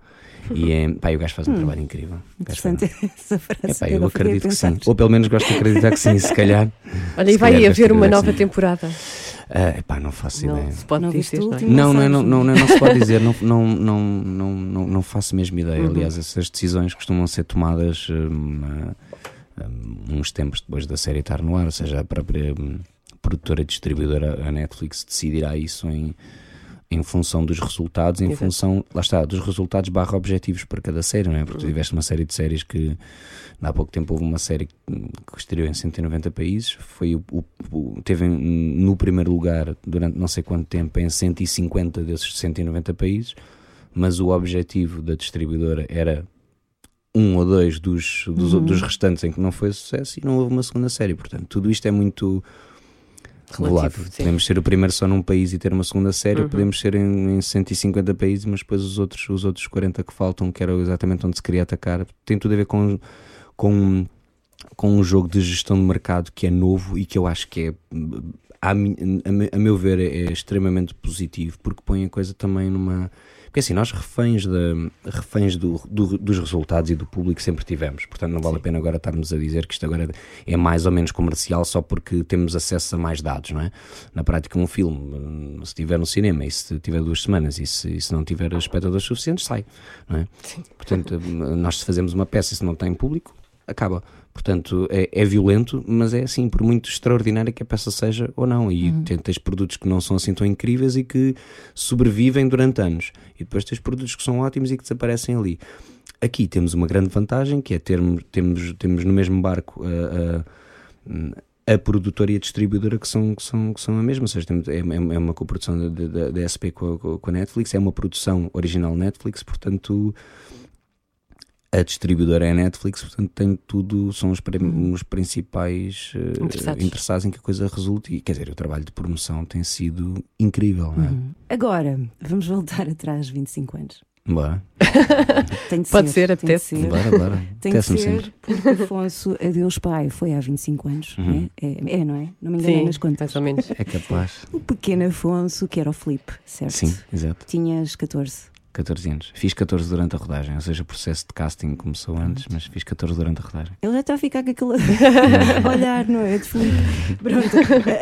E é, pá, e o gajo faz um trabalho incrível. Interessante essa frase. É pá, eu a acredito que sim. Ou pelo menos gosto de acreditar que sim, se calhar. Olha, e vai haver uma nova sim. temporada. Ah, epá, não faço Não ideia. se pode Não dizer, não é? Não, não, é- não, não não, não se pode dizer, não, não, não, não, não, não faço a mesma ideia. Uhum. Aliás, essas decisões costumam ser tomadas hum, hum, uns tempos depois da série estar no ar, ou seja, a própria hum, produtora e distribuidora, a Netflix, decidirá isso em, em função dos resultados, em Exato. função, lá está, dos resultados barra objetivos para cada série, não é? Porque tu tiveste uma série de séries que há pouco tempo houve uma série que estreou em 190 países, foi o, o- teve no primeiro lugar durante não sei quanto tempo em 150 desses 190 países, mas o objetivo da distribuidora era um ou dois dos, dos, Uhum. dos restantes em que não foi sucesso e não houve uma segunda série. Portanto, tudo isto é muito Relativo. Podemos ser o primeiro só num país e ter uma segunda série, Uhum. podemos ser em, em 150 países, mas depois os outros, os outros 40 que faltam, que era exatamente onde se queria atacar, tem tudo a ver com, com, com um jogo de gestão de mercado que é novo e que eu acho que é, a, a a meu ver, é extremamente positivo, porque põe a coisa também numa. Porque assim, nós reféns, da, reféns do, do- dos resultados e do público sempre tivemos, portanto não vale a pena agora estarmos a dizer que isto agora é mais ou menos comercial só porque temos acesso a mais dados, não é? Na prática, um filme, se estiver no cinema e se tiver duas semanas e se, e se não tiver espectadores suficientes, sai, não é? Portanto, hum, nós se fazemos uma peça e se não tem público, acaba. Portanto, é, é violento, mas é assim, por muito extraordinária que a peça seja ou não. E tem- tens produtos que não são assim tão incríveis e que sobrevivem durante anos. E depois tens produtos que são ótimos e que desaparecem ali. Aqui temos uma grande vantagem, que é termos, temos, temos no mesmo barco a, a, a produtora e a distribuidora que são, que são, que são a mesma. Ou seja, temos, é, é uma coprodução da, da, da SP com a, com a Netflix, é uma produção original Netflix, portanto a distribuidora é a Netflix, portanto tem tudo, são os, pri- os principais eh, Interessados. interessados em que a coisa resulte. E quer dizer, o trabalho de promoção tem sido incrível, não é? Uhum. Agora, vamos voltar atrás 25 anos. Bora, Tem de Pode ser, tem de apetece. ser. bora, bora. Tem de ser, sempre. porque Afonso Adeus Pai foi há 25 anos, Uhum. não é? É, é, não é? Não me enganei Sim, nas contas. mais ou menos. É capaz. O pequeno Afonso, que era o Filipe, certo? Sim, exato. Tinhas 14. 14 anos. Fiz 14 durante a rodagem, ou seja, o processo de casting começou antes, mas fiz 14 durante a rodagem. Ele já está a ficar com aquele olhar, não é? De. Pronto.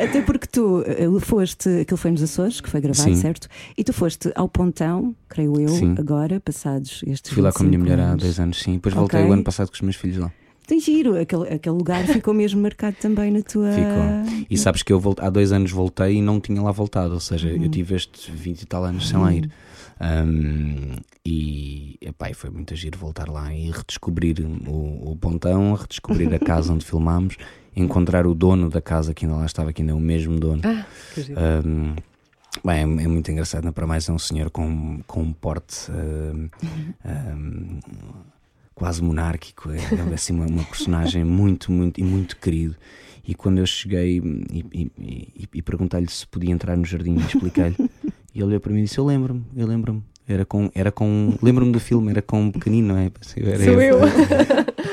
Até porque tu eh, foste, aquilo foi nos Açores, que foi gravado, Sim. certo? E tu foste ao Pontão, creio eu, Sim. agora, passados estes Fui lá com a minha 25 mulher há anos. dois anos, sim. Depois voltei Ok. o ano passado com os meus filhos lá. Tem giro, aquele, aquele lugar ficou mesmo marcado também na tua. Ficou. E sabes que eu volt- há dois anos voltei e não tinha lá voltado, ou seja, Uhum. eu tive estes 20 e tal anos sem lá ir. Um, e, epá, e foi muito giro voltar lá e redescobrir o, o pontão, redescobrir a casa onde filmámos, encontrar o dono da casa que ainda lá estava, que ainda é o mesmo dono. Ah. Um, bem, é, é muito engraçado, não para mais é um senhor com, com um porte um, um, quase monárquico, é, é assim uma, uma personagem muito, muito e muito querido. E quando eu cheguei e, e, e, e perguntei-lhe se podia entrar no jardim, expliquei-lhe, e ele olhou para mim e disse: Eu lembro-me, eu lembro-me. Era com, era com, lembro-me do filme, era com um pequenino, não é? Era Sou eu.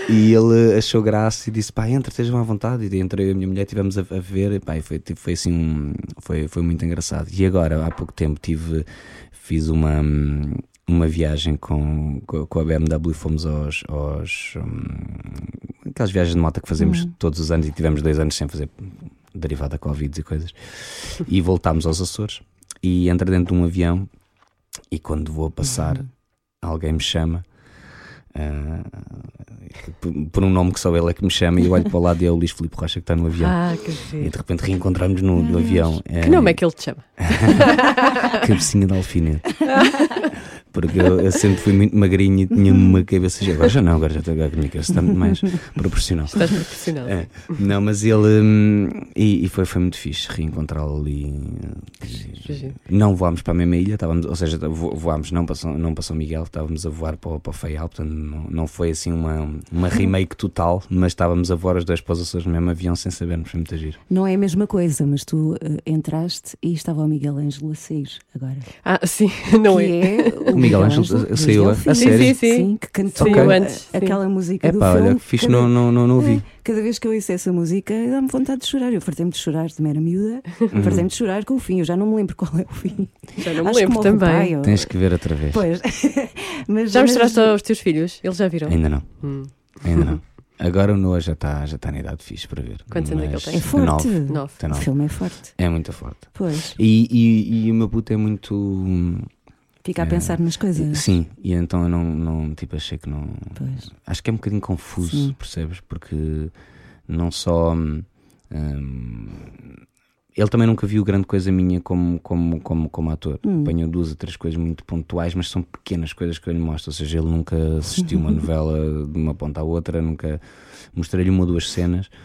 e ele achou graça e disse: pá, entra, estejam à vontade. E entrei eu e a minha mulher, estivemos a, a ver, e, pá, e foi, tipo, foi assim, um, foi, foi muito engraçado. E agora, há pouco tempo, tive, fiz uma, hum, uma viagem com, com, a BMW, fomos aos. aos hum, aquelas viagens de moto que fazemos Uhum. todos os anos e tivemos dois anos sem fazer derivado da Covid e coisas. E voltámos aos Açores e entra dentro de um avião e quando vou a passar, Uhum. alguém me chama. ah, por, um nome que só ele é que me chama, e eu olho para o lado e é o Luís Filipe Rocha que está no avião. Ah, que E de repente reencontramos no, no avião. Que nome é que ele te chama? Cabecinha de alfinete. Porque eu, eu sempre fui muito magrinho e tinha uma cabeça. Agora já não, agora já estou a cabeça está muito mais proporcional. Estás profissional. É, não, mas ele. hum, e, e foi, foi muito fixe reencontrá-lo ali. Não voámos para a mesma ilha, estávamos, ou seja, vo- voámos não para, São, não para São Miguel, estávamos a voar para, o- para o Faial, portanto não, não foi assim uma, uma remake total, mas estávamos a voar os dois para os Açores no mesmo avião sem sabermos, foi muito giro. Não é a mesma coisa, mas tu eh, entraste e estava o Miguel Ângelo a sair agora. Ah, sim, não que é? é Miguel Ângelo saiu a- a sério? Sim, sim, sim. que cantou a- antes, sim. aquela música É do pá, filme. olha, que fixe, Cada- não, não, não, ouvi. Cada vez que eu ouço essa música, dá-me vontade de chorar. Eu fartei-me de chorar, também era miúda. Uhum. Fartei-me de chorar com o fim. Eu já não me lembro qual é o fim. Já não me Acho lembro também. pai, ou- Tens que ver outra vez. Pois. mas, Já mas- mostraste aos teus filhos? Eles já viram? Ainda não, Hum. ainda não. Agora o Noah já está já tá na idade fixe para ver. Quantos anos é que Mas ele tem? É forte. Nove. Nove. Tem O nove. filme é forte. É muito forte. Pois. E, e, e o meu puto é muito. Fica a É. pensar nas coisas. Sim, e então eu não, não tipo, achei que não. Pois. Acho que é um bocadinho confuso, Sim. percebes? Porque não só. hum, hum, ele também nunca viu grande coisa minha como, como, como, como ator. Hum. Apanhou duas ou três coisas muito pontuais, mas são pequenas coisas que eu lhe mostro. Ou seja, ele nunca assistiu uma novela de uma ponta à outra, nunca mostrei-lhe uma ou duas cenas.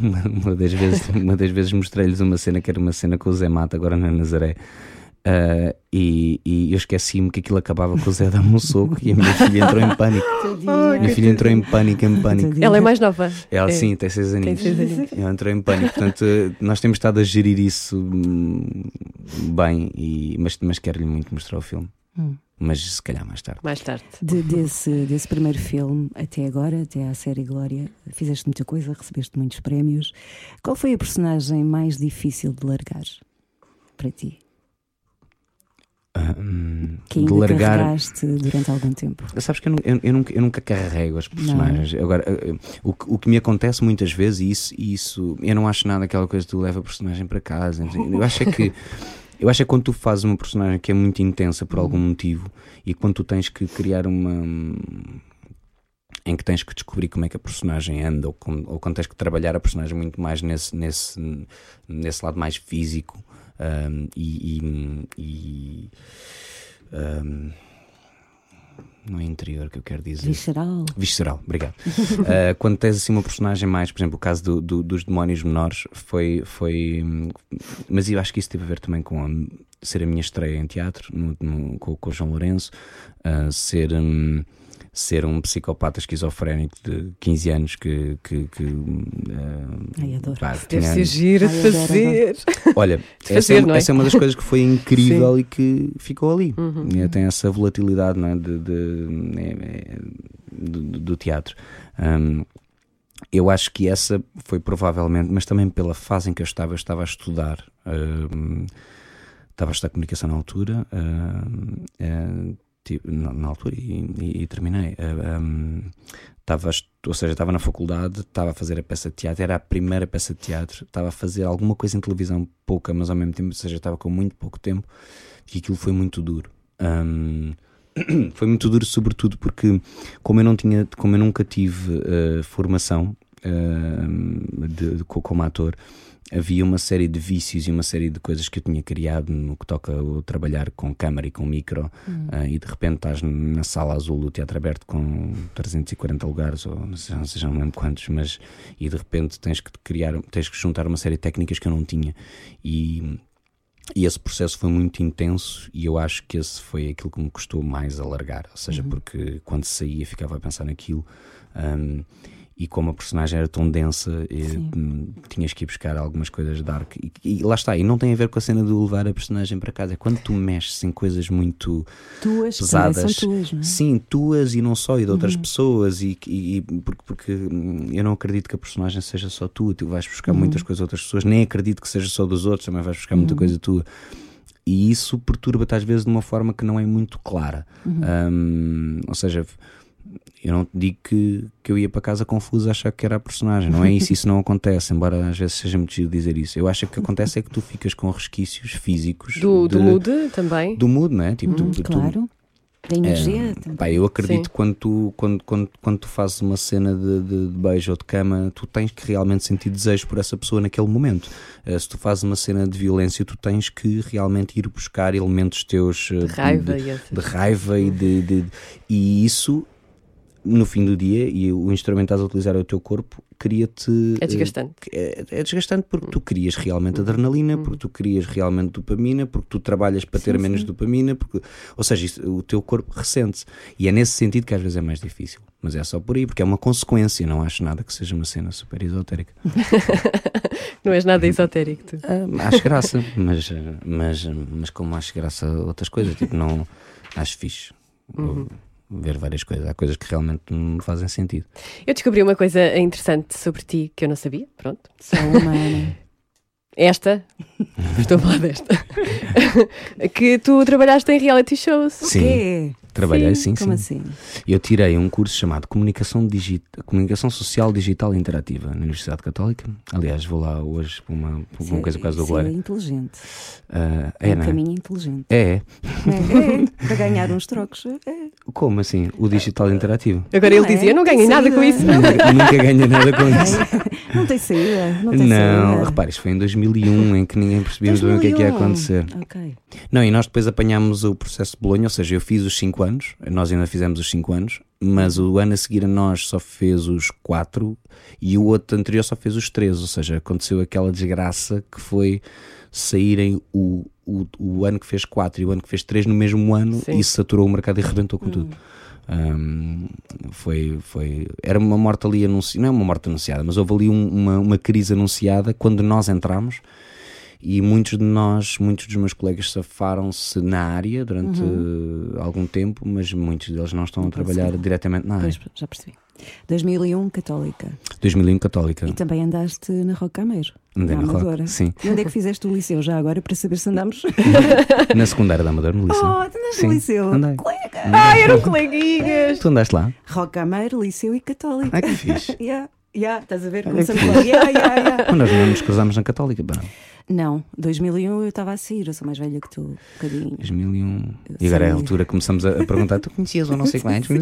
Uma, uma das vezes, uma das vezes mostrei-lhes uma cena que era uma cena com o Zé Mata, agora na Nazaré. Ah, e, e eu esqueci-me que aquilo acabava com o Zé a dar-me um soco e a minha filha entrou em pânico. Tadinha. Minha filha entrou em pânico, em pânico. Ela é mais nova. Ela É. sim, tem seis aninhos. seis aninhos. Ela entrou em pânico. Portanto, nós temos estado a gerir isso hum, bem, e, mas, mas quero-lhe muito mostrar o filme. Hum. Mas se calhar mais tarde. Mais tarde. De- desse, desse primeiro filme até agora, até à série Glória, fizeste muita coisa, recebeste muitos prémios. Qual foi a personagem mais difícil de largar para ti? Que de ainda largar. carregaste durante algum tempo? Sabes que eu, eu- eu nunca, eu nunca carrego as personagens. Agora, eh, eh, o, que- o que me acontece muitas vezes, e isso, isso eu não acho nada aquela coisa de tu leva a personagem para casa. Eu acho é que. Eu acho é quando tu fazes uma personagem que é muito intensa por algum motivo e quando tu tens que criar uma. em que tens que descobrir como é que a personagem anda ou, com- ou quando tens que trabalhar a personagem muito mais nesse, nesse, nesse lado mais físico ahm, e. e- e, ahm, não é interior que eu quero dizer. Visceral? Visceral, obrigado. Uh, quando tens assim uma personagem mais, por exemplo, o caso do- do- dos demónios menores foi, foi. Mas eu acho que isso teve a ver também com a- ser a minha estreia em teatro no- no- com, com o João Lourenço, uh, ser. hum, Ser um psicopata esquizofrénico de 15 anos que. que, que, uh, Ai, adoro. pá, Deve ser giro de fazer. Olha, de essa, fazer, é, não é? essa é uma das coisas que foi incrível e que ficou ali. Uhum. E Tem essa volatilidade não é? de, de- é, é, do, do- teatro. Hum, eu acho que essa foi provavelmente, mas também pela fase em que eu estava, eu estava a estudar. hum, estava a estudar comunicação na altura. hum, eh, ti- na, na altura e, e- e terminei. Eh, hum, estava, a estu- ou seja, estava na faculdade, estava a fazer a peça de teatro, era a primeira peça de teatro, estava a fazer alguma coisa em televisão, pouca, mas ao mesmo tempo, ou seja, estava com muito pouco tempo e aquilo foi muito duro. Hum, foi muito duro, sobretudo porque, como eu não tinha, como eu nunca tive eh, formação eh, de- de- co- como ator, havia uma série de vícios e uma série de coisas que eu tinha criado no que toca a trabalhar com câmara e com micro, eh, e de repente estás na sala azul do Teatro Aberto com 340 lugares, ou não sei, não sei, não lembro quantos, mas e de repente tens que criar, tens que juntar uma série de técnicas que eu não tinha. E e esse processo foi muito intenso e eu acho que esse foi aquilo que me custou mais a largar. Ou seja, porque quando saía ficava a pensar naquilo hum, e como a personagem era tão densa, eh, hum, tinhas que ir buscar algumas coisas dark. E, e lá está, e não tem a ver com a cena de levar a personagem para casa. É quando tu mexes em coisas muito Tuas pesadas. são tuas, não é? Sim, tuas e não só, e de outras Uhum. pessoas, e, e- porque, porque hum, eu não acredito que a personagem seja só tua, tu vais buscar Uhum. muitas coisas de outras pessoas, nem acredito que seja só dos outros, também vais buscar muita Uhum. coisa tua. e isso perturba-te às vezes de uma forma que não é muito clara. Um, ou seja, eu não te digo que, que eu ia para casa confuso a achar que era a personagem, não é isso, isso não acontece, embora às vezes seja muito giro dizer isso. Eu acho que o que acontece é que tu ficas com resquícios físicos Do, de- do mood também. do mood, não é? Tipo, Hum, tu- tu- claro. Da energia. é, também. pá, eu acredito Sim. quando tu, quando, quando, quando tu fazes uma cena de, de- de beijo ou de cama, tu tens que realmente sentir desejo por essa pessoa naquele momento. Eh, se tu fazes uma cena de violência, tu tens que realmente ir buscar elementos teus eh, De raiva de, e raiva e de, de- e isso no fim do dia e o instrumento que estás a utilizar é o teu corpo cria-te É eh, desgastante. é, é desgastante porque tu crias realmente adrenalina, porque tu crias realmente dopamina, porque tu trabalhas para ter menos dopamina, porque, ou seja, isso- o teu corpo ressente-se. E é nesse sentido que às vezes é mais difícil. Mas é só por aí, porque é uma consequência, não acho nada que seja uma cena super esotérica. Não és nada esotérico. Tu. Ah, acho graça, mas, mas, mas como acho graça outras coisas, tipo, não acho fixe. Uhum. Ver várias coisas, há coisas que realmente não me fazem sentido. Eu descobri uma coisa interessante sobre ti que eu não sabia. Pronto. Só uma. Esta, estou a falar desta, que tu trabalhaste em reality shows. Sim, quê? Trabalhei, sim, Como sim. assim? Eu tirei um curso chamado Comunicação, Digi- Comunicação Social Digital Interativa na Universidade Católica. Aliás, vou lá hoje para uma, para uma coisa por causa do é Glória. inteligente. Ah, É é, um não é? caminho inteligente. É, é. É, é, para ganhar uns trocos. É. Como assim? O digital interativo? Agora ele é? dizia: Eu não ganhei nada com isso. nunca, nunca ganhei nada com isso. Não tem saída. Não tem Não, saída. repare, isto foi em 2001 em que ninguém percebia muito bem o que é que ia 2001. acontecer. Ok. Não, e nós depois apanhámos o processo de Bolonha, ou seja, eu fiz os 5 anos, nós ainda fizemos os 5 anos, mas o ano a seguir a nós só fez os 4 e o outro anterior só fez os 3, ou seja, aconteceu aquela desgraça que foi saírem o, o, o ano que fez 4 e o ano que fez 3 no mesmo ano Sim. e saturou o mercado e rebentou com tudo. Um, foi, foi, era uma morte ali anunciada, não é uma morte anunciada, mas houve ali um- uma, uma crise anunciada quando nós entramos e muitos de nós, muitos dos meus colegas safaram-se na área durante eh, algum tempo, mas muitos deles não estão a trabalhar diretamente na área. Pois, já percebi. 2001, Católica. 2001 Católica, E também andaste na Rocameiro. andei na na Amadora. sim, E onde é que fizeste o liceu já agora para saber se andamos? na secundária da Amadora, no liceu. Oh, tu andaste no liceu. andei. Colega. Ai, eram coleguinhas. Tu andaste lá? Rocameiro, liceu e Católica. Ai que fixe. Yeah, yeah, estás a ver? Começamos logo. Yeah, yeah, yeah. Quando nós não nos cruzámos na Católica, pá, Não, 2001 eu estava a sair, eu sou mais velha que tu, um bocadinho. 2001. E agora é a altura que começamos a, a perguntar: tu conhecias ou não sei quantos?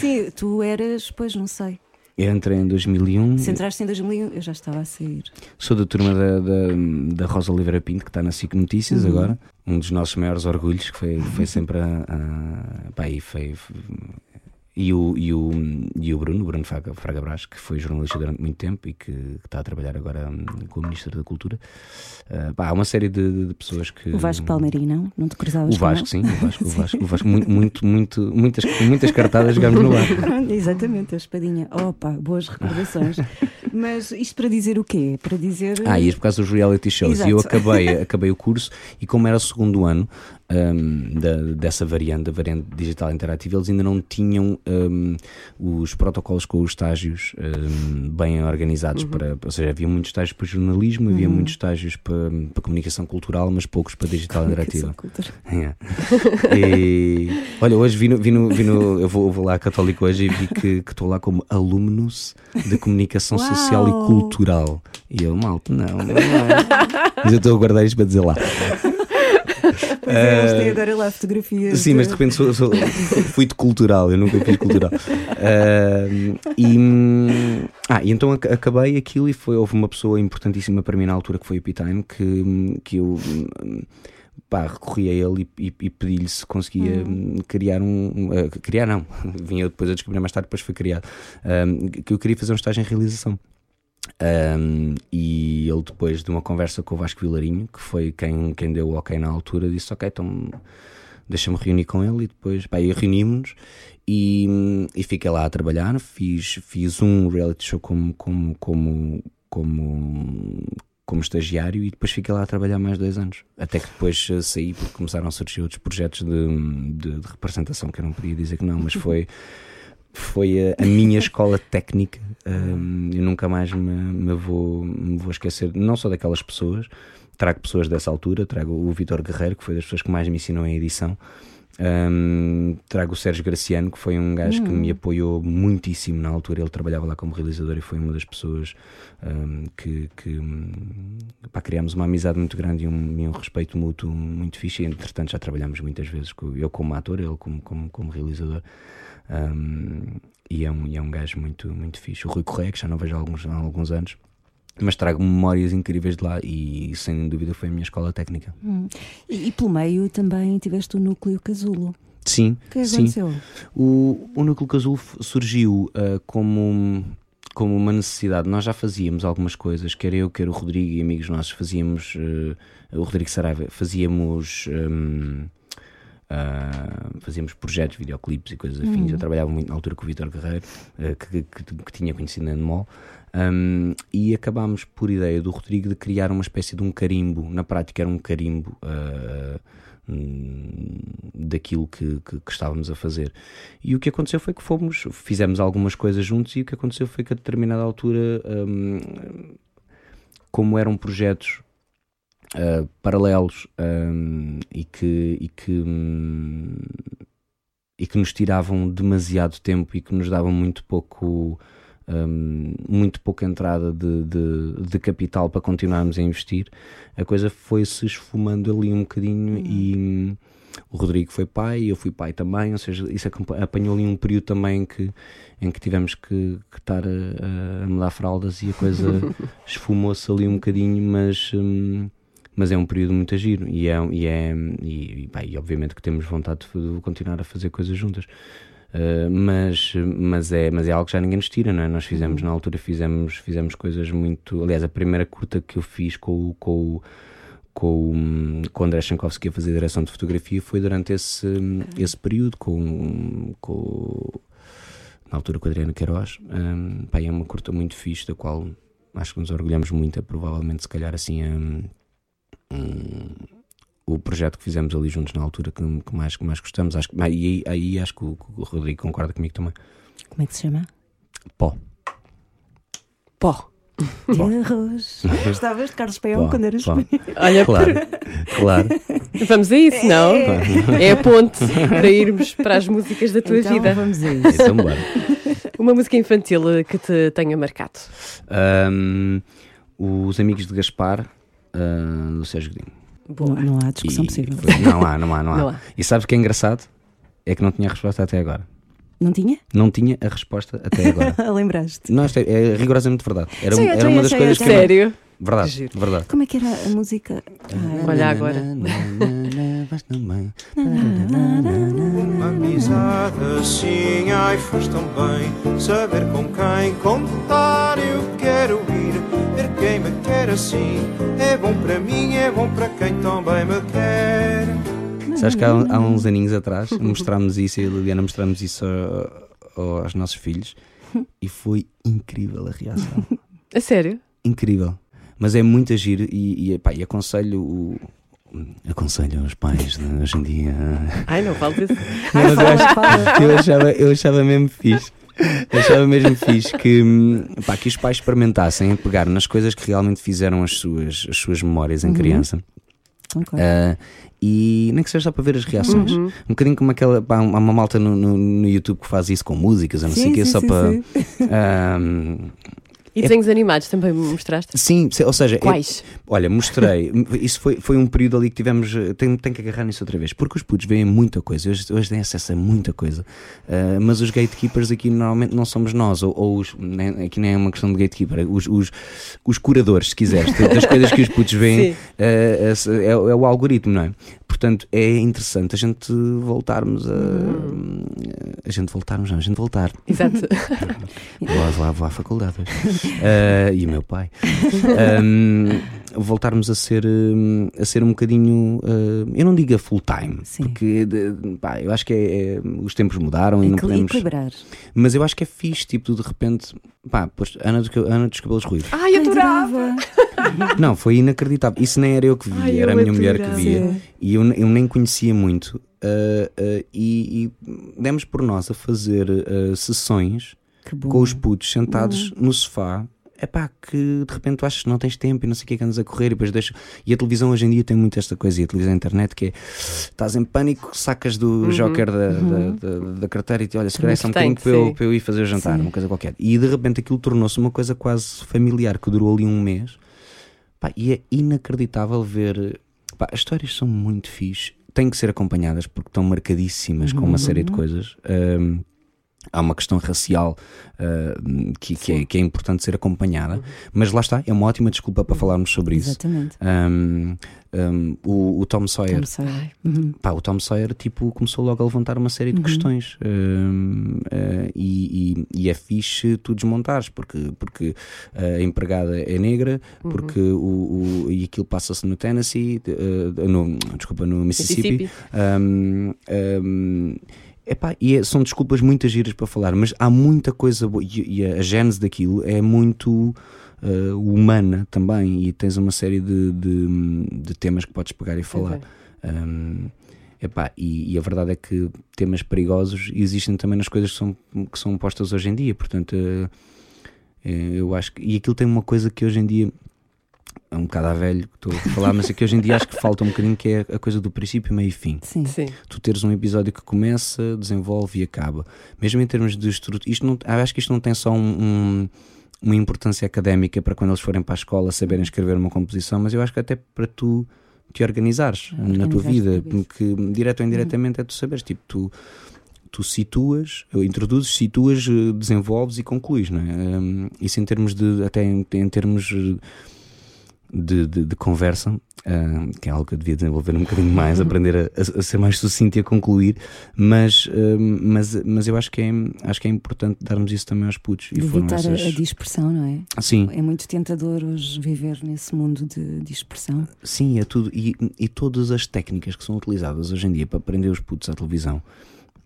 Sim, tu eras, pois não sei. Eu entrei em 2001. Se entraste em 2001, eu já estava a sair. Sou da turma da, da, da Rosa Oliveira Pinto, que está na SIC Notícias agora. Um dos nossos maiores orgulhos, que foi, foi sempre a. a pá, e foi, e, o, e, o, e o Bruno, o Bruno Fraga, Fraga Brás, que foi jornalista durante muito tempo e que, que está a trabalhar agora hum, com o Ministro da Cultura. Ah, pá, há uma série de, de pessoas que. O Vasco Palmeirinho, não? Não te cruzavas O Vasco, sim, o Vasco, o Vasco, o Vasco muito, muito, muito, muitas, muitas cartadas jogamos no. Pronto, exatamente, a espadinha. Opa, boas recordações. Mas isto para dizer o quê? Para dizer. Ah, e isto por causa dos reality shows. E eu Exato. acabei, acabei o curso e como era o segundo ano hum, da, dessa variante, da variante digital interativa, eles ainda não tinham hum, os protocolos com os estágios hum, bem organizados. Para, ou seja, havia muitos estágios para jornalismo, havia muitos estágios para, para comunicação cultural, mas poucos para digital interativa. Yeah. E, olha, hoje vi no, vi no- vi no- eu, vou, eu vou lá a Católico hoje e vi que estou lá como alumnus de comunicação social e cultural. E eu, malta, não, não é. Mas eu estou a guardar isto para dizer lá. Pois é, eles têm agora lá fotografias. Sim, mas de repente sou- sou- fui de cultural, eu nunca fiz cultural. Ah, e, hum, ah, e então ac- acabei aquilo e foi, houve uma pessoa importantíssima para mim na altura que foi o P-Time que, que eu hum, pá, recorri a ele e, e- e pedi-lhe se conseguia hum, criar um. ah, criar não, vinha depois a descobrir mais tarde, depois foi criado. hum, que eu queria fazer um estágio em realização. Um, e ele depois de uma conversa com o Vasco Vilarinho, que foi quem, quem deu o ok na altura, disse ok, então deixa-me reunir com ele e depois pá, reunimos-nos e, e fiquei lá a trabalhar, fiz, fiz um reality show como, como, como, como, como estagiário e depois fiquei lá a trabalhar mais dois anos. Até que depois eh, saí porque começaram a surgir outros projetos de, de, de representação que eu não podia dizer que não, mas foi foi a, a minha escola técnica. Um, eu nunca mais me, me, vou, me vou esquecer, não só daquelas pessoas, trago pessoas dessa altura, trago o Vitor Guerreiro, que foi das pessoas que mais me ensinou em edição. Um, trago o Sérgio Graciano, que foi um gajo que me apoiou muitíssimo na altura. Ele trabalhava lá como realizador e foi uma das pessoas um, que, que pá, criámos uma amizade muito grande e um, e um, respeito mútuo muito fixe. E, entretanto, já trabalhámos muitas vezes, com, eu como ator, ele como, como, como realizador. Um, e, é um, e é um gajo muito, muito fixe. O Rui Correia, que já não vejo há alguns, há alguns anos, mas trago memórias incríveis de lá e sem dúvida foi a minha escola técnica. Hum. E, e, pelo meio também tiveste o núcleo casulo. Sim, o que sim. aconteceu? O, o núcleo casulo surgiu uh, como como uma necessidade. Nós já fazíamos algumas coisas, quer eu, quer o Rodrigo e amigos nossos, fazíamos, uh, o Rodrigo Saraiva, fazíamos. Um, Uh, fazíamos projetos, videoclipes e coisas afins. Uhum. Eu trabalhava muito na altura com o Vitor Guerreiro, uh, que, que, que, tinha conhecido na Mall, um, e acabámos por ideia do Rodrigo de criar uma espécie de um carimbo. Na prática, era um carimbo. Uh, daquilo que, que, que, estávamos a fazer. E o que aconteceu foi que fomos, fizemos algumas coisas juntos e o que aconteceu foi que a determinada altura, um, como eram projetos uh, paralelos um, e que, e que, um, e que nos tiravam demasiado tempo e que nos davam muito pouco. Um, muito pouca entrada de, de, de, capital para continuarmos a investir, a coisa foi-se esfumando ali um bocadinho uhum. e o Rodrigo foi pai, eu fui pai também, ou seja, isso apanhou ali um período também que, em que tivemos que, que estar a, a mudar fraldas e a coisa esfumou-se ali um bocadinho, mas. Um, mas é um período muito giro e é, e, é e, e, e, obviamente que temos vontade de continuar a fazer coisas juntas. Uh, mas, mas, é, mas é algo que já ninguém nos tira, não é? Nós fizemos, uhum. na altura, fizemos, fizemos coisas muito. Aliás, a primeira curta que eu fiz com, com, com, com o André Chankowski a fazer direção de fotografia foi durante esse, esse período, com, com na altura com a Adriana Queiroz. Um, pá, é uma curta muito fixe, da qual acho que nos orgulhamos muito. É provavelmente, se calhar, assim. Um, um, o projeto que fizemos ali juntos na altura que, que mais, que mais gostamos. Acho, e aí, aí acho que o, o, Rodrigo concorda comigo também. Como é que se chama? Pó. Pó. De arroz. Gostavas de Carlos Peão quando eras pequeno. Olha, claro, claro. Vamos a isso, não? É. é a ponte para irmos para as músicas da tua então, vida. Vamos a isso. Então, bora. Uma música infantil que te tenha marcado. Um, os Amigos de Gaspar, uh, do Sérgio Godinho. Não, não, há discussão e, possível. Foi, não há, não há, não há. Não há. E sabes o que é engraçado? É que não tinha resposta até agora. Não tinha? Não tinha a resposta até agora. Lembraste? Não, isto é, é rigorosamente verdade. Era, Sim, era uma das sei, coisas que. Sério? Verdade, Giro. verdade. Como é que era a música? Ah, Olha agora. Uma amizade assim, ai, faz tão bem saber com quem contar. Eu quero ir quem me quer assim. É bom para mim, é bom para quem também me quer. Sabes que há, há uns aninhos atrás mostrámos isso e a Liliana mostramos isso a, a, aos nossos filhos e foi incrível a reação. A sério? Incrível. Mas é muito agir e, e, pá, e aconselho o, aconselho aos pais de hoje em dia. Ai, não falo isso. Ai, eu, eu, achava, eu achava mesmo fixe. Eu achava mesmo fixe que, pá, que os pais experimentassem pegar nas coisas que realmente fizeram as suas, as suas memórias em uhum. criança. Okay. Uh, e nem que seja só para ver as reações. Uhum. Um bocadinho como aquela. Pá, há uma malta no, no, no, YouTube que faz isso com músicas, eu não sei o que, só sim, para. Sim. Uh, e desenhos é... animados também mostraste? Sim, ou seja. Quais? É... Olha, mostrei. Isso foi, foi um período ali que tivemos. Tenho, tenho que agarrar nisso outra vez. Porque os putos veem muita coisa. Hoje, hoje têm acesso a muita coisa. Uh, mas os gatekeepers aqui normalmente não somos nós. Ou, ou os, nem, aqui nem é uma questão de gatekeeper. Os, os, os curadores, se quiseres, das coisas que os putos veem. Uh, é, é, o algoritmo, não é? Portanto, é interessante a gente voltarmos a. Uhum. A gente voltarmos, não, a gente voltar. Exato. vou, vou, vou à faculdade uh, e o meu pai. Um, voltarmos a ser, a ser um bocadinho. Uh, eu não digo a full time, Sim. porque pá, eu acho que é, é, os tempos mudaram e não podemos. Equilibrar. Mas eu acho que é fixe, tipo, de repente. Pá, pois, Ana, dos, Ana dos cabelos ruivos. Ai, adorava! Não, foi inacreditável. Isso nem era eu que vi, Ai, era a minha mulher que via. E eu, eu nem conhecia muito. uh, uh, e, e demos por nós a fazer uh, sessões com os putos sentados no sofá. É pá, que de repente tu achas que não tens tempo e não sei o que é que andas a correr e depois deixa. E a televisão hoje em dia tem muito esta coisa, e a televisão e a internet, que é estás em pânico, sacas do joker da, da, da, da carteira e te olha, se calhar é só um bocadinho para eu, para eu ir fazer o jantar, Sim. uma coisa qualquer. E de repente aquilo tornou-se uma coisa quase familiar que durou ali um mês. Pá, e é inacreditável ver. Pá, as histórias são muito fixe, têm que ser acompanhadas porque estão marcadíssimas com uma série de coisas. Um, há uma questão racial uh, que, que, é, que é importante ser acompanhada, mas lá está, é uma ótima desculpa para falarmos sobre isso. Exatamente. Um, um, o, o Tom Sawyer, Como sei. Uhum. pá, o Tom Sawyer tipo, começou logo a levantar uma série de questões um, uh, e, e- e é fixe tu desmontares porque, porque a empregada é negra, porque o, o- e aquilo passa-se no Tennessee, uh, no, desculpa, no Mississippi. Mississippi. Epá, e é- são desculpas muitas giras para falar, mas há muita coisa boa e, a gênese daquilo é muito uh, humana também. E tens uma série de, de, de temas que podes pegar e falar. Um, epá, e, e a verdade é que temas perigosos existem também nas coisas que são, que são postas hoje em dia. Portanto, uh, eu acho que. E aquilo tem uma coisa que hoje em dia. É um bocado a velho que estou a falar, mas é que hoje em dia acho que falta um bocadinho que é a coisa do princípio, meio e fim Sim. Sim. tu teres um episódio que começa, desenvolve e acaba. Mesmo em termos de estrutura, isto não, acho que isto não tem só um- um- uma importância académica para quando eles forem para a escola saberem escrever uma composição, mas eu acho que até para tu te organizares na tua vida, porque direto ou indiretamente é tu saberes, tipo, tu, tu situas, introduzes, situas, eh, desenvolves e concluís, não é? Um, isso em termos de, até em, em termos de, de- de conversa, ah, que é algo que eu devia desenvolver um bocadinho mais, aprender a, a- ser mais sucinto e a concluir, mas, ah, mas, mas eu acho que, é, acho que é importante darmos isso também aos putos. E evitar a- essas... a dispersão, não é? Sim, É muito tentador hoje viver nesse mundo de dispersão. sim, é tudo. E, e todas as técnicas que são utilizadas hoje em dia para prender os putos à televisão.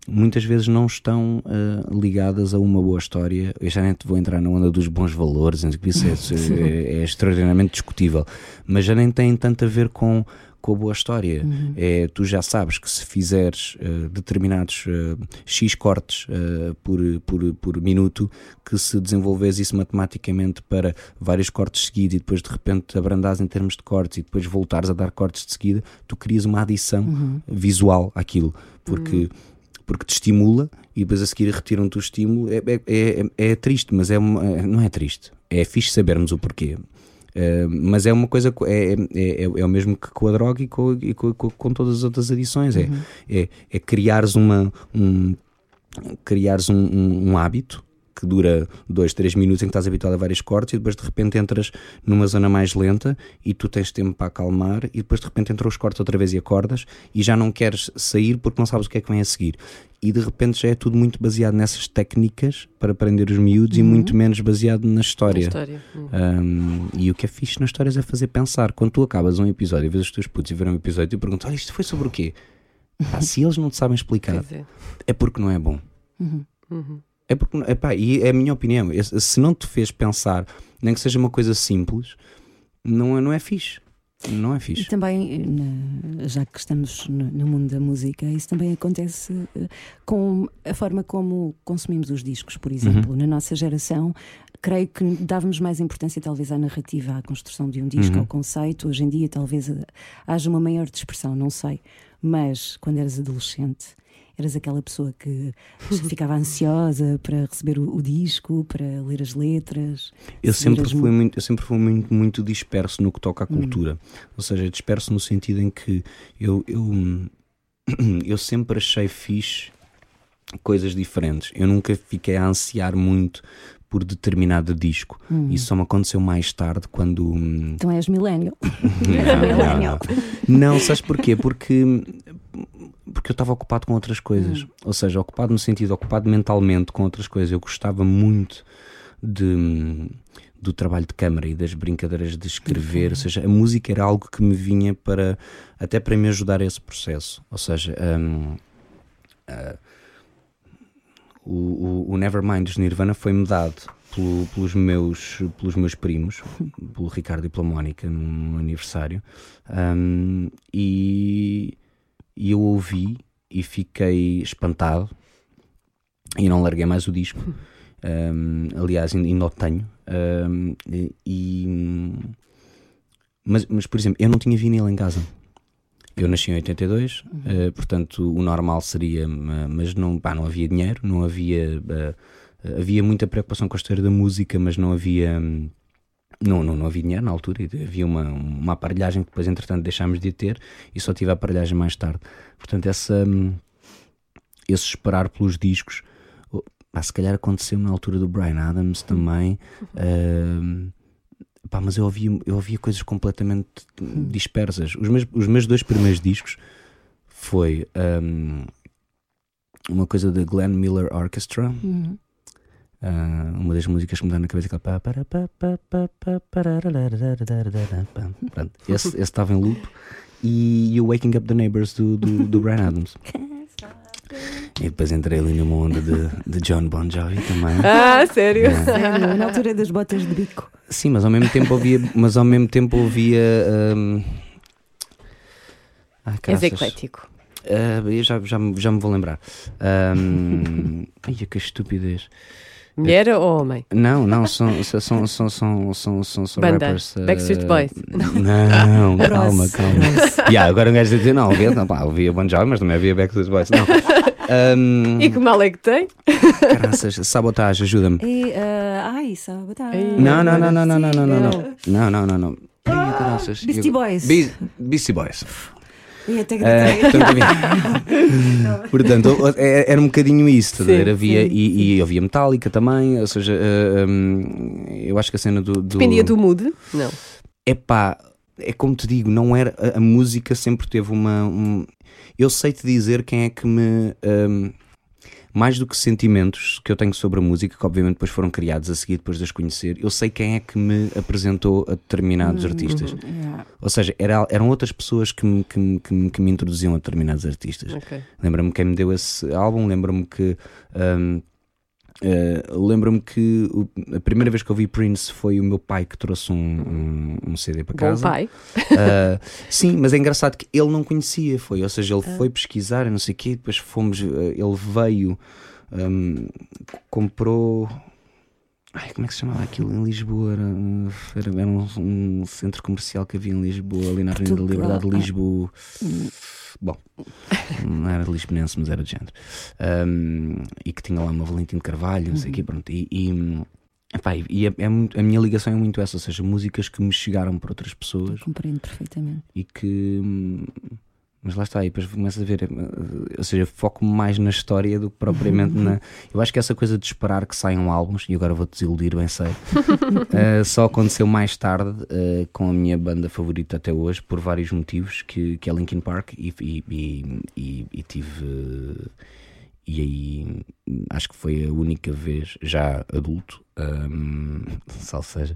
Muitas vezes não estão ah, ligadas a uma boa história. Eu já nem te vou entrar na onda dos bons valores, isso é, é, é extraordinariamente discutível, mas já nem tem tanto a ver com, com a boa história. É, tu já sabes que se fizeres ah, determinados ah, X cortes ah, por, por, por minuto, que se desenvolves isso matematicamente para vários cortes seguidos e depois de repente abrandares em termos de cortes e depois voltares a dar cortes de seguida, tu crias uma adição visual àquilo, porque, porque te estimula e depois a seguir retiram-te o estímulo. É, é, é, é triste, mas é uma- é- não é triste. É fixe sabermos o porquê. Uh, mas é uma coisa, co- é, é, é, é o mesmo que com a droga e com, e com, com- todas as outras adições. É, é, é criares, uma, um, criares um, um- um hábito que dura dois, três minutos em que estás habituado a vários cortes e depois de repente entras numa zona mais lenta e tu tens tempo para acalmar e depois de repente entram os cortes outra vez e acordas e já não queres sair porque não sabes o que é que vem a seguir. E de repente já é tudo muito baseado nessas técnicas para prender os miúdos e muito menos baseado na Na história. história. Hum. Um, e o que é fixe nas histórias é fazer pensar. Quando tu acabas um episódio e vês os teus putos e verem um episódio e perguntas: Olha, isto foi sobre o quê? Pá, se eles não te sabem explicar, é. é porque não é bom. Uhum. É porque, epá, e é a minha opinião. Se não te fez pensar, nem que seja uma coisa simples, não é, não é fixe. Não é E fixe. também, na- já que estamos no, mundo da música, isso também acontece eh, com a forma como consumimos os discos, por exemplo. Na nossa geração, creio que dávamos mais importância, talvez, à narrativa, à construção de um disco, Uhum. ao conceito. Hoje em dia, talvez eh, haja uma maior dispersão, não sei. Mas quando eras adolescente. Eras aquela pessoa que ficava ansiosa para receber o, o disco, para ler as letras. Eu sempre as fui muito, eu sempre fui muito, muito disperso no que toca à cultura. Ou seja, disperso no sentido em que eu, eu, eu sempre achei fixe coisas diferentes. Eu nunca fiquei a ansiar muito por determinado disco. Isso só me aconteceu mais tarde quando. hum, Então és millennial. Não, não, não. Não, sabes porquê? Porque, porque eu estava ocupado com outras coisas. Hum. Ou seja, ocupado no sentido, ocupado mentalmente com outras coisas. Eu gostava muito de, do trabalho de câmara e das brincadeiras de escrever. Uhum. Ou seja, a música era algo que me vinha para. até para me ajudar a esse processo. Ou seja. Ah, um, uh, o, o, Nevermind dos Nirvana foi-me dado pelos, meus, pelos meus primos, pelo Ricardo e pela Mónica, num aniversário. Um, e e eu ouvi e fiquei espantado e não larguei mais o disco. Um, aliás, ainda o tenho. Um, e, mas, mas, por exemplo, eu não tinha vinil em casa. Eu nasci em 82, uhum. uh, portanto o normal seria, mas não, pá, não havia dinheiro, não havia. Uh, havia muita preocupação com a história da música, mas não havia. Um, não, não, não havia dinheiro na altura, havia uma, uma aparelhagem que depois, entretanto, deixámos de ter e só tive a aparelhagem mais tarde. Portanto, essa, hum, esse esperar pelos discos, pá, se calhar aconteceu na altura do Brian Adams uhum. também. Uhum. Uh, pá, mas eu ouvia, eu ouvia coisas completamente uhum. dispersas. Os meus, os meus dois primeiros discos foi um, uma coisa da Glenn Miller Orchestra. Uhum Uh, uma das músicas que me dá na cabeça aquela Pronto, esse estava em loop e, o Waking Up the Neighbors do, do, do Brian Adams. E depois entrei ali numa onda de, de John Bon Jovi também. Ah, sério? É. sério? Na altura das botas de bico. Sim, mas ao mesmo tempo ouvia. Mas ao mesmo tempo ouvia. Um... Ah, És eclético. Uh, eu já, já, já me vou lembrar. Um... Ai, que estupidez. Mulher ou homem? Não, não, são, são, são, são, são, são, são, são Banda. rappers. ah, Backstreet Boys. Não, calma, calma. yeah, agora um gajo diz dizer, não, ouvia, não, pá, ouvia Bon Jovi, mas também havia Backstreet Boys. Não. Um, E que mal é que tem? caraças, sabotagem, ajuda-me. E, ah, ai, sabotage. Ai. Não, não, não, não, não, não, não, não, Não. não, não, não, não. Caraças. Beastie Boys. Be- Beastie Boys. E até gritei. portanto, havia- portanto, é- era um bocadinho isso, ver? Sim, havia, e, e havia Metallica também, ou seja, eh, hum, eu acho que a cena do. do... Dependia do mood? Não. Epá, é como te digo, não era. A, a música sempre teve uma. um- eu sei-te dizer quem é que me. hum, mais do que sentimentos que eu tenho sobre a música, que obviamente depois foram criados a seguir depois de as conhecer, eu sei quem é que me apresentou a determinados artistas. Yeah. Ou seja, era- eram outras pessoas que me, que, me, que me- que me introduziam a determinados artistas. Ok. Lembro-me quem me deu esse álbum, lembro-me que. hum, eh, lembro-me que o- a primeira vez que eu vi Prince foi o meu pai que trouxe um, um, um CD para Bom casa. pai. Uh, sim, mas é engraçado que ele não conhecia, foi, ou seja, ele Ah. foi pesquisar, não sei o quê, depois fomos, uh, ele veio, um, comprou. Ai, como é que se chamava aquilo em Lisboa? Era, era, um, um centro comercial que havia em Lisboa, ali na Avenida da. Liberdade de Ah. Lisboa. Bom, não era de lisbonense, mas era de género. Um, e que tinha lá uma Valentim de Carvalho, não sei o quê, pronto. E, e, epá, e é, é muito- a minha ligação é muito essa, ou seja, músicas que me chegaram por outras pessoas Compreendo perfeitamente. e que. Mas lá está, aí depois começas a ver, eh, ou seja, foco mais na história do que propriamente na. Eu acho que essa coisa de esperar que saiam álbuns, e agora vou-te desiludir, bem sei, eh, só aconteceu mais tarde eh, com a minha banda favorita até hoje, por vários motivos, que, que é Linkin Park, e, e, e, e- tive. eh, e aí acho que foi a única vez, já adulto, salvo seja,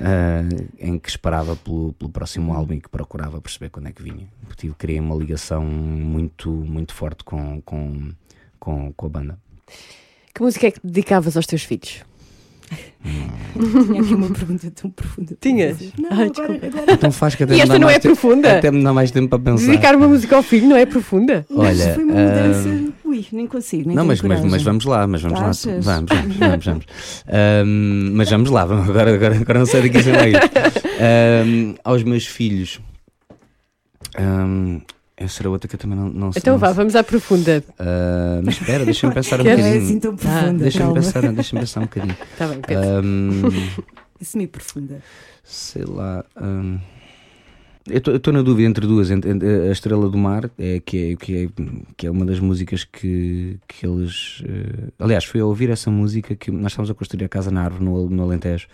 ah, em que esperava pelo, pelo próximo álbum e que procurava perceber quando é que vinha. Porque criei uma ligação muito, muito forte com, com, com, com a banda. Que música é que dedicavas aos teus filhos? Tinha aqui uma pergunta tão profunda. Tinhas? Não, Ai, agora, desculpa. agora Então faz que até E me esta dá não mais é tempo- profunda? Até me dá mais tempo para pensar. Dedicar uma música ao filho não é profunda? Mas Olha, foi uma ah, mudança. Ui, nem consigo. Nem Não, tenho mas, mas, mas vamos lá, mas vamos lá. Achas? Vamos, vamos, vamos. vamos. Ahm, mas vamos lá, vamos- agora, agora, agora não sei daqui sem lá ir. Ahm, aos meus filhos. Essa era outra que eu também não, não sei. Então não vá, sei. vamos à profunda. Ah, mas espera, deixa-me pensar um? Não é bocadinho. assim tão profunda. Deixa-me calma. pensar, deixa pensar um bocadinho. Está bem, Pedro. Ahm, Semi-profunda. sei lá. ahm, eu estou na dúvida entre duas. entre- entre a Estrela do Mar, é, que, é, que, é, que é uma das músicas que, que eles. eh, aliás, foi a ouvir essa música que nós estávamos a construir a casa na árvore no, no Alentejo.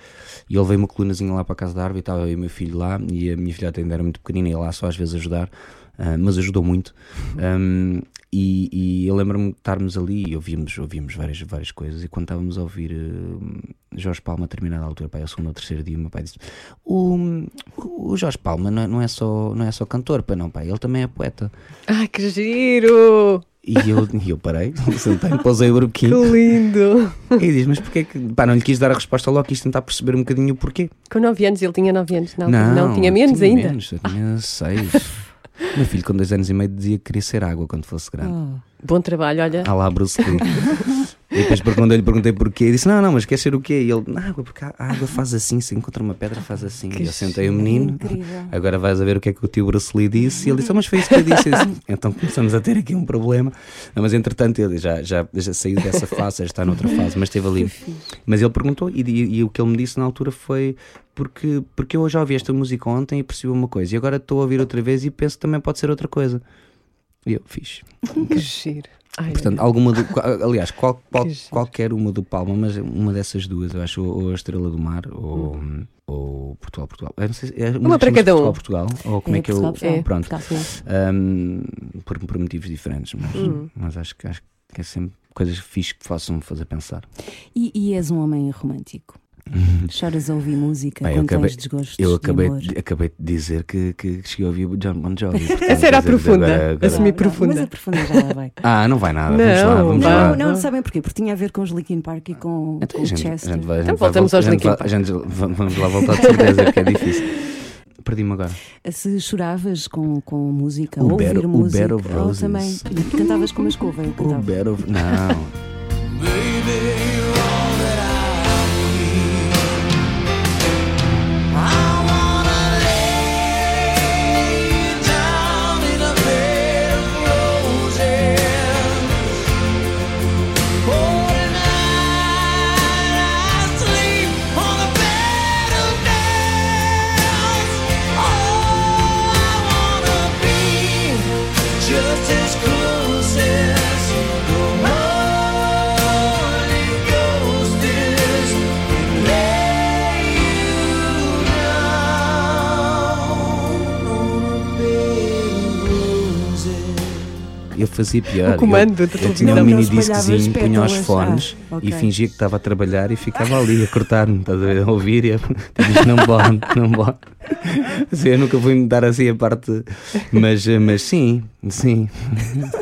E ele veio uma colunazinha lá para a casa da árvore e estava eu e o meu filho lá. E a minha filha ainda era muito pequenina e ia lá só às vezes ajudar. Ah, mas ajudou muito. Ahm, e, e eu lembro-me de estarmos ali e ouvíamos, ouvíamos várias, várias coisas. E quando estávamos a ouvir eh, Jorge Palma a determinada altura, pai, ao segundo ou terceiro dia, o meu pai disse: O, o Jorge Palma não é, não, é só, não é só cantor, pai, não, pai, ele também é poeta. Ai, que giro! E eu, e eu parei, sentei, pousei o Que broquinho lindo! e diz: Mas porquê que. Pá, não lhe quis dar a resposta logo, quis tentar perceber um bocadinho o porquê. Com 9 anos, ele tinha 9 anos. Não, não, tinha menos tinha ainda. Menos, eu tinha 6. Meu filho, com 2 anos e meio, dizia que queria ser água quando fosse grande. Oh. Bom trabalho, olha. Ah lá, Bruce Lee. e depois perguntei-lhe, perguntei porquê. E disse: Não, não, mas quer ser o quê? E ele: água, porque a água faz assim, se encontra uma pedra, faz assim. Que e eu sentei o menino. Incrível. Agora vais a ver o que é que o tio Bruce disse. E ele disse: "Ah, Mas foi isso que eu disse. Eu disse, então começamos a ter aqui um problema. Não, mas entretanto, ele já, já, já saiu dessa fase, já está noutra fase, mas esteve ali. Mas ele perguntou, e, e- e o que ele me disse na altura foi: porque, porque eu já ouvi esta música ontem e percebi uma coisa, e agora estou a ouvir outra vez e penso que também pode ser outra coisa. E eu fiz. Que giro. Ai, Portanto, alguma do, aliás, qual, qual- qualquer uma do Palma, mas uma dessas duas, eu acho, ou a Estrela do Mar ou, ou Portugal, Portugal. Eu não sei se- é Uma para cada um. Portugal, Portugal, ou como é, que eu. É. Pronto. Um, por, por motivos diferentes, mas, Hum. mas acho, que- acho que é sempre coisas fixes que façam-me fazer pensar. E, e és um homem romântico? Choras a ouvir música Bem, quando acabei- tens desgostos Eu de acabei, amor? de, acabei de dizer que, que cheguei a ouvir o John Bon Jovi. portanto, Essa era a profunda, agora- agora- assumi- Não, não, profunda. Mas a profunda já lá vai. Ah, não vai nada. vamos Não, lá, vamos Vá. lá. Não, não, sabem porquê? Porque tinha a ver com os Linkin Park e com, Então, com o gente, Chester. gente vai, Então vai voltamos voltar- aos Linkin Park. a gente va- vamos lá voltar de certeza, porque é difícil. Perdi-me agora. Se choravas com, com música, O ouvir o música, of ou também cantavas com uma escova, eu O cantava. Bed of... Não. Eu fazia pior. O comando eu, da eu tinha um mini disquezinho, punha os fones Ah, ok. e fingia que estava a trabalhar e ficava ali a cortar-me, estás a ouvir e a diz, não pode, não. Assim, eu nunca fui me dar assim a parte, mas, mas sim, sim.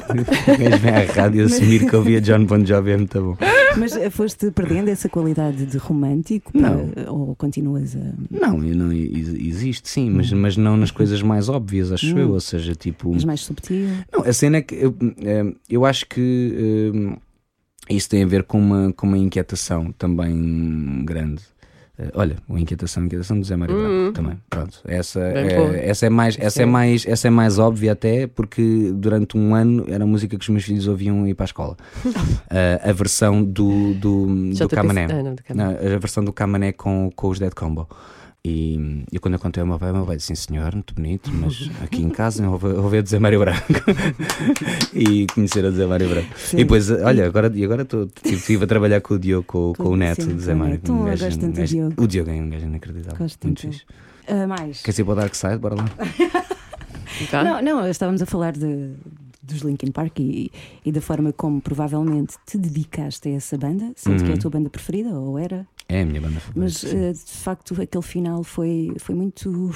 O gajo vem à rádio assumir que ouvia John Bon Jovi é muito bom. Mas eh, foste perdendo essa qualidade de romântico? Não. para- ou continuas a. Não, eu não ex- existe sim, mas, mas não nas coisas mais óbvias, acho eu. Ou seja, tipo. És mais subtil? Não, a cena é que eu, eh, eu acho que eh, isso tem a ver com uma, com uma inquietação também grande. Eh, olha, uma inquietação, inquietação do Zé Mário Branco também. Pronto, essa é, essa é mais, essa é mais, essa é mais óbvia até porque durante um ano era a música que os meus filhos ouviam ir para a escola. Eh, a versão do do, do Camané, Ah, não, do Camané. Não, a versão do Camané com, com os Dead Combo. E, e quando eu contei ao meu pai, o meu pai disse: Sim, senhor, muito bonito, mas aqui em casa eu ouvi- ouvi a dizer Mário Branco e conhecer a dizer Mário Branco. Sim. E depois, olha, agora, e agora estou- estive a trabalhar com o Diogo, com, com o Com- neto sim, de Zé o Mário. Então, um gajo- um gajo- Diogo. O Diogo é um gajo inacreditável. Gosto muito fixe. Ah, mais? Quer ir para o Dark Side? Bora lá. Tá? Não, não, estávamos a falar de, dos Linkin Park e, e da forma como provavelmente te dedicaste a essa banda, sendo que é a Uhum. tua banda preferida, ou era? É a minha banda favorita. Mas eh, de facto aquele final foi, foi muito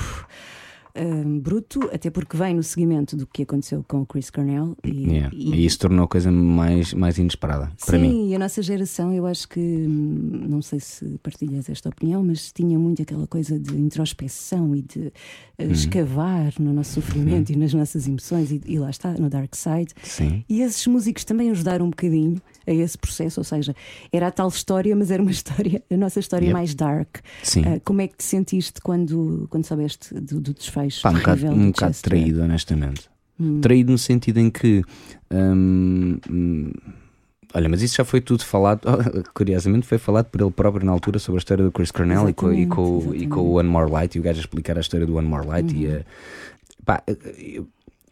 eh, bruto, até porque vem no seguimento do que aconteceu com o Chris Cornell e, Yeah. E isso tornou a coisa mais, mais inesperada para Sim, mim. e a nossa geração, eu acho que, hum, não sei se partilhas esta opinião, mas tinha muito aquela coisa de introspeção e de eh, Uhum. escavar no nosso sofrimento e nas nossas emoções, e, e lá está, no Dark Side. Sim. E esses músicos também ajudaram um bocadinho a esse processo, ou seja, era a tal história, mas era uma história, a nossa história Yep. mais dark. Sim. Ah, como é que te sentiste quando, quando soubeste do, do desfecho? Pá, um bocado, um do bocado traído, honestamente. Hum. Traído no sentido em que. hum, hum, olha, mas isso já foi tudo falado, curiosamente, foi falado por ele próprio na altura sobre a história do Chris Cornell e com, e, com, e com o One More Light e o gajo a explicar a história do One More Light. E, Uhum. pá, eu,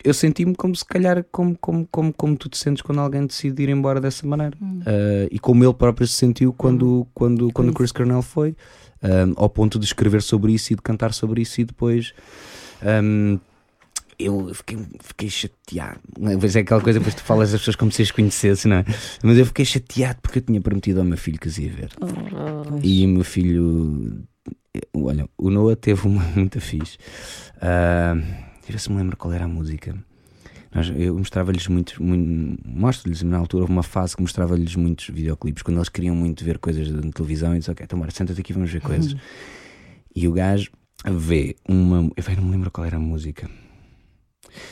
eu senti-me como se calhar como, como, como, como tu te sentes quando alguém decide ir embora dessa maneira. Hum. Uh, e como ele próprio se sentiu quando, quando, quando o Chris. Cornell foi, um, ao ponto de escrever sobre isso e de cantar sobre isso e depois. Um, eu fiquei, fiquei chateado. Mas é aquela coisa, depois tu falas das pessoas como se as conhecesse, não é? Mas eu fiquei chateado porque eu tinha prometido ao meu filho que as ia ver. Oh. E o meu filho, olha, o Noah teve uma muito fixe. Deixa eu se me lembro qual era a música. Nós- eu mostrava-lhes muitos, muito, mostro-lhes na altura, houve uma fase que mostrava-lhes muitos videoclipes, quando eles queriam muito ver coisas na televisão e disse, ok, então bora, senta-te aqui, vamos ver coisas. E o gajo vê uma. Eu não me lembro qual era a música,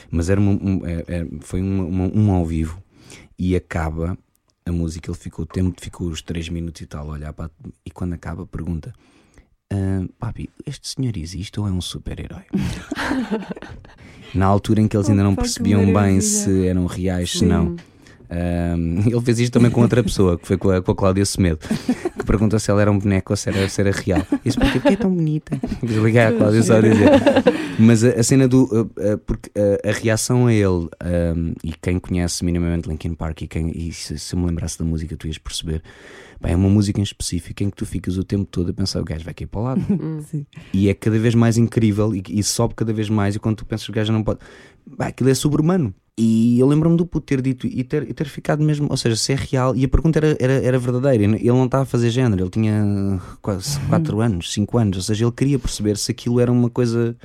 mas era uma, um- é- é- foi uma- uma- um ao vivo e acaba a música, ele ficou o tempo, ficou os 3 minutos e tal a olhar para e quando acaba pergunta. "Ah, papi, este senhor existe ou é um super-herói? Na altura em que eles ainda não percebiam bem se eram reais, se não. Ele fez isto também com outra pessoa, que foi com a, com a Cláudia Semedo, que perguntou se ela era um boneco ou se era, se era real. E disse, porquê? Porque é tão bonita. Liguei à Cláudia só a dizer. Mas a, a cena do. uh, uh, porque a, a reação a ele, um, e quem conhece minimamente Linkin Park, e, quem, e se, se eu me lembrasse da música, tu ias perceber. Bem, é uma música em específico em que tu ficas o tempo todo a pensar, o gajo vai cair para o lado. Sim. E é cada vez mais incrível e, e sobe cada vez mais. E quando tu pensas que o gajo não pode. Bah, aquilo é sobre-humano. E eu lembro-me do puto ter dito e ter, e ter ficado mesmo. Ou seja, se é real. E a pergunta era, era, era verdadeira. Ele não estava a fazer género. Ele tinha quase 4 anos, 5 anos. Ou seja, ele queria perceber se aquilo era uma coisa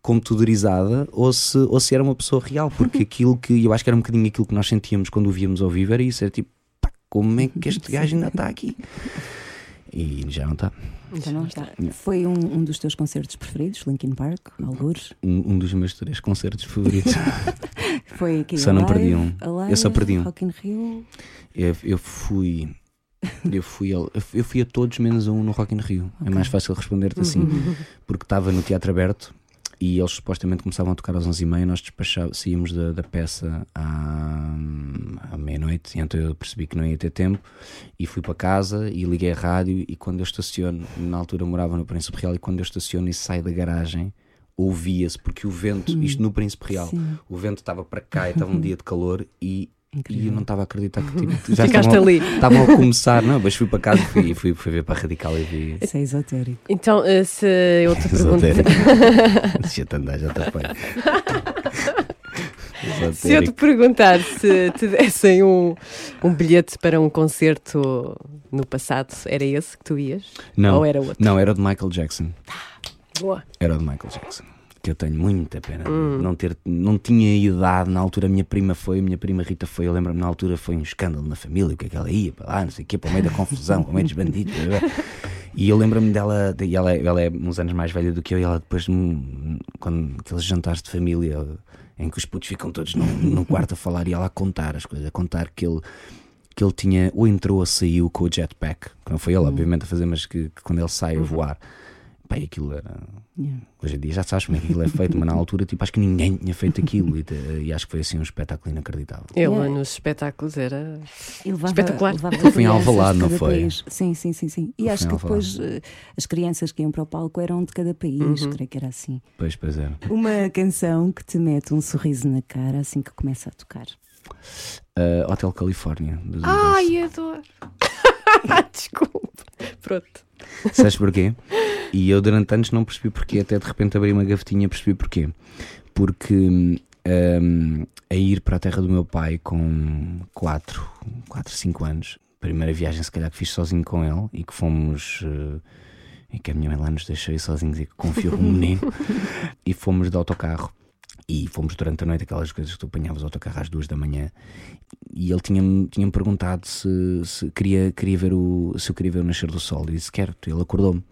computadorizada ou se, ou se era uma pessoa real. Porque aquilo que. Eu acho que era um bocadinho aquilo que nós sentíamos quando o víamos ao vivo. Era isso. Era tipo, pá, como é que este gajo ainda está aqui? E já não está. Já não está. Foi um, um dos teus concertos preferidos, Linkin Park, algures? Um, um dos meus três concertos favoritos. Foi aqui Só não Alive, perdi um. Alive, Eu só perdi um. Rock in Rio. Eu, eu fui. Eu fui, ao- eu fui a todos menos a um no Rock in Rio. É mais fácil responder-te assim. Porque estava no teatro aberto e eles supostamente começavam a tocar às 11h30 nós saímos da, da peça à, à meia-noite. E então eu percebi que não ia ter tempo e fui para casa e liguei a rádio. E quando eu estaciono, na altura morava no Príncipe Real, e quando eu estaciono e saio da garagem. Ouvia-se, porque o vento, isto no Príncipe Real, Sim. o vento estava para cá e estava um dia de calor e, e eu não estava a acreditar que tipo, já Ficaste estavam, ali. estavam a começar, não, mas fui para casa e fui, fui, fui ver para a Radical e vi. Isso é esotérico. Então, eh, se eu te pergunto. Esotérico. Deixa-te andar, já te apanho. Se eu te perguntar se te dessem um, um bilhete para um concerto no passado, era esse que tu ias? Não, Ou era outro? não, era o de Michael Jackson. Boa. Era o de Michael Jackson. Que eu tenho muita pena de não ter, não tinha idade na altura. A minha prima foi, a minha prima Rita foi. Eu lembro-me na altura foi um escândalo na família. O que é que ela ia para lá, não sei o quê, para o meio da confusão, para o meio dos bandidos. E eu lembro-me dela, e ela, ela é uns anos mais velha do que eu. E ela depois, hum, quando aqueles jantares de família em que os putos ficam todos num, num quarto a falar e ela a contar as coisas, a contar que ele que ele tinha ou entrou ou saiu com o jetpack, que não foi ele, obviamente, a fazer, mas que, que quando ele sai a voar, pá, e aquilo era. Yeah. Hoje em dia já sabes como é que aquilo é feito, mas na altura, tipo, acho que ninguém tinha feito aquilo e, e acho que foi assim um espetáculo inacreditável. Ele Yeah. nos espetáculos era. Levava, Espetacular. levava Foi em Alvalade, de não foi? país. Sim, sim, sim, sim. E Foi acho que depois eh, as crianças que iam para o palco eram de cada país, Uhum. creio que era assim. Pois, pois era. Uma canção que te mete um sorriso na cara assim que começa a tocar. Uh, Hotel Califórnia. Ai, adoro! Desculpa. Pronto. Sabes porquê? E eu durante anos não percebi porquê, até de repente abri uma gavetinha e percebi porquê. Porque hum, a ir para a terra do meu pai com 4, 4 5 anos, primeira viagem se calhar que fiz sozinho com ele e que fomos. eh, e que a minha mãe lá nos deixou sozinhos e que confiou no menino. e fomos de autocarro. E fomos durante a noite aquelas coisas que tu apanhavas o autocarro às duas da manhã. E ele tinha-me tinha perguntado se, se queria, queria ver o, se eu queria ver o nascer do sol. E disse: Quero. Ele acordou-me.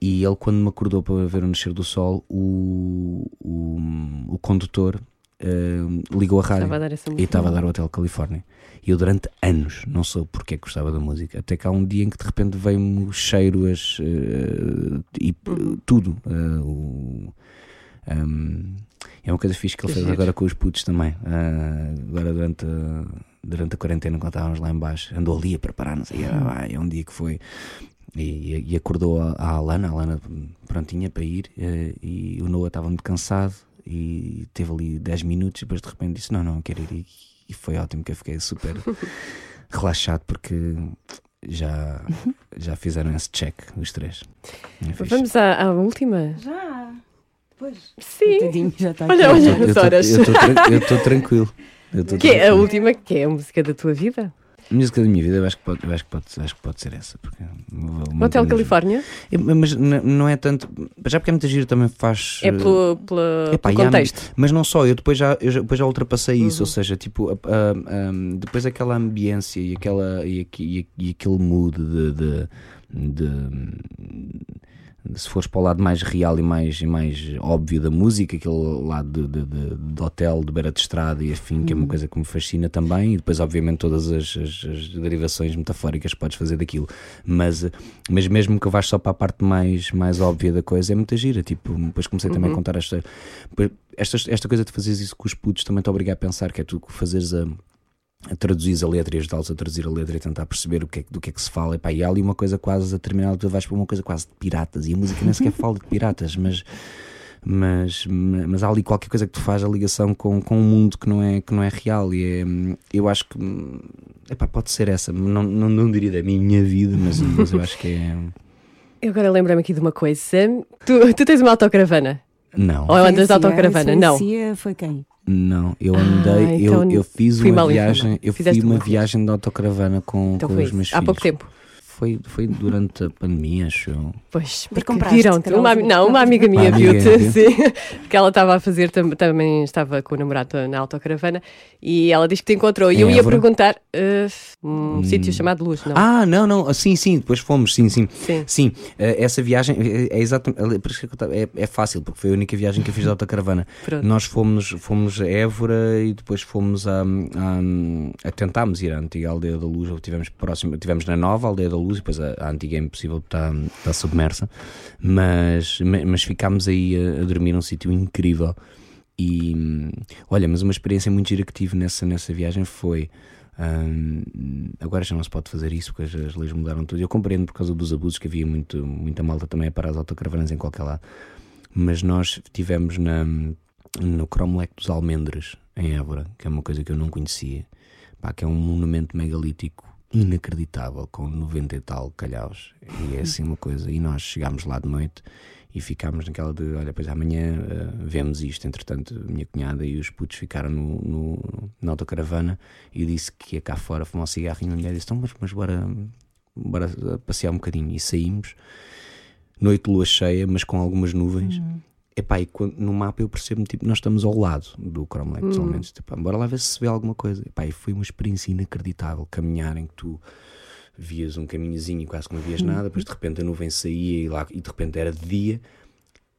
E ele, quando me acordou para ver o nascer do sol, o, o, o condutor eh, ligou a rádio Estava a e estava a dar o Hotel Califórnia. E eu durante anos não soube porque é que gostava da música. Até que há um dia em que de repente veio-me o cheiro, as, eh, e p- tudo. eh, o- um, é uma coisa fixe que ele Que fez agora com os putos também. Ah, agora durante a, durante a quarentena, quando estávamos lá em baixo, andou ali a preparar, não sei, ah, é um dia que foi. E, e acordou a, a Alana, a Alana prontinha para ir, eh, e o Noah estava muito cansado e teve ali 10 minutos e depois de repente disse: Não, não, quero ir. E, e foi ótimo que eu fiquei super relaxado porque já, já fizeram esse check, os três. É. Vamos à, à última? Já, depois. Sim. Tadinho, já está Olha, aqui. olha. Eu tô- horas. eu tô tran- eu estou tranquilo. Eu tô Que é a tranquilo. última, que é a música da tua vida? A música da minha vida, eu acho que pode, acho que pode, acho que pode ser essa. Porque Hotel Califórnia? É, mas não é tanto. Já porque é muita giro também faz. É eh, pelo, pela- Epá, pelo e há- contexto. mas não só, eu depois já, eu já, depois já ultrapassei isso, Uhum. ou seja, tipo, a- a- a- depois aquela ambiência e, aquela, e, e- e aquele mood de, de- de- de- se fores para o lado mais real e mais, mais óbvio da música, aquele lado de, de, de- de hotel, de beira de estrada e afim, que é uma coisa que me fascina também, e depois, obviamente, todas as, as- as derivações metafóricas que podes fazer daquilo. Mas, mas mesmo que vais só para a parte mais, mais óbvia da coisa, é muita gira. Tipo, depois comecei também a contar esta, esta, esta coisa de fazeres isso com os putos também te obriga a pensar que é tu que fazeres a. A traduzir a letra e ajudá-los a traduzir a letra e tentar perceber o que é, que- do que é que se fala. Epá, e há ali uma coisa quase a terminar, tu vais para uma coisa quase de piratas. E a música nem sequer fala de piratas, mas, mas, mas há ali qualquer coisa que te faz a ligação com, com um mundo que não é, que não é real. E é, eu acho que epá, pode ser essa. Não, não, não diria da minha vida, mas, mas eu acho que é. Eu agora lembrei-me aqui de uma coisa. Tu, tu tens uma autocaravana? Não. Ou andas de Cia, autocaravana? Não. Foi quem? Não, eu Ah, andei, então eu, eu fiz uma viagem, eu fiz uma viagem de autocaravana com, Então com os meus isso. Há filhos. pouco tempo. Foi, foi durante a pandemia, acho eu. Pois, porque compraste. Carol? Uma, não, uma amiga minha viu-te, viu. sim, que ela estava a fazer, tam- também estava com o namorado na autocaravana e ela diz que te encontrou. E Em eu ia Évora? perguntar uh, um sítio chamado Luz, não? Ah, não, não, sim, sim, depois fomos, sim, sim. Sim. Sim, eh, essa viagem é, é exatamente, por isso que eu tava- é, é fácil, porque foi a única viagem que eu fiz de autocaravana. Pronto. Nós fomos, fomos a Évora e depois fomos a, a, a tentámos ir à antiga Aldeia da Luz, ou tivemos próximo, tivemos na nova Aldeia da Luz e depois a, a antiga é impossível, está, submersa, mas, ma- mas ficámos aí a, a dormir num sítio incrível. E olha, mas uma experiência muito gira que tive nessa, nessa viagem foi. hum, agora já não se pode fazer isso porque as, as leis mudaram tudo. Eu compreendo por causa dos abusos que havia muito, muita malta também a parar as autocaravanas em qualquer lado. Mas nós tivemos na, no Cromlech dos Almendres, em Évora, que é uma coisa que eu não conhecia. Pá, que é um monumento megalítico inacreditável, com 90 e tal calhaus. E é assim uma coisa. E nós chegámos lá de noite e ficámos naquela de: olha, pois amanhã eh, vemos isto. Entretanto, minha cunhada e os putos ficaram no, no- na autocaravana e disse que ia cá fora fumar um cigarro. E a mulher disse: então, mas, mas bora, bora passear um bocadinho. E saímos, noite lua cheia, mas com algumas nuvens. Epá, e quando- no mapa eu percebo tipo, nós estamos ao lado do Cromlech, dos Almendres. Tipo, bora lá ver se se vê alguma coisa. Epá, e foi uma experiência inacreditável caminhar em que tu vias um caminhozinho e quase que não vias nada, depois de repente a nuvem saía e, lá, e de repente era de dia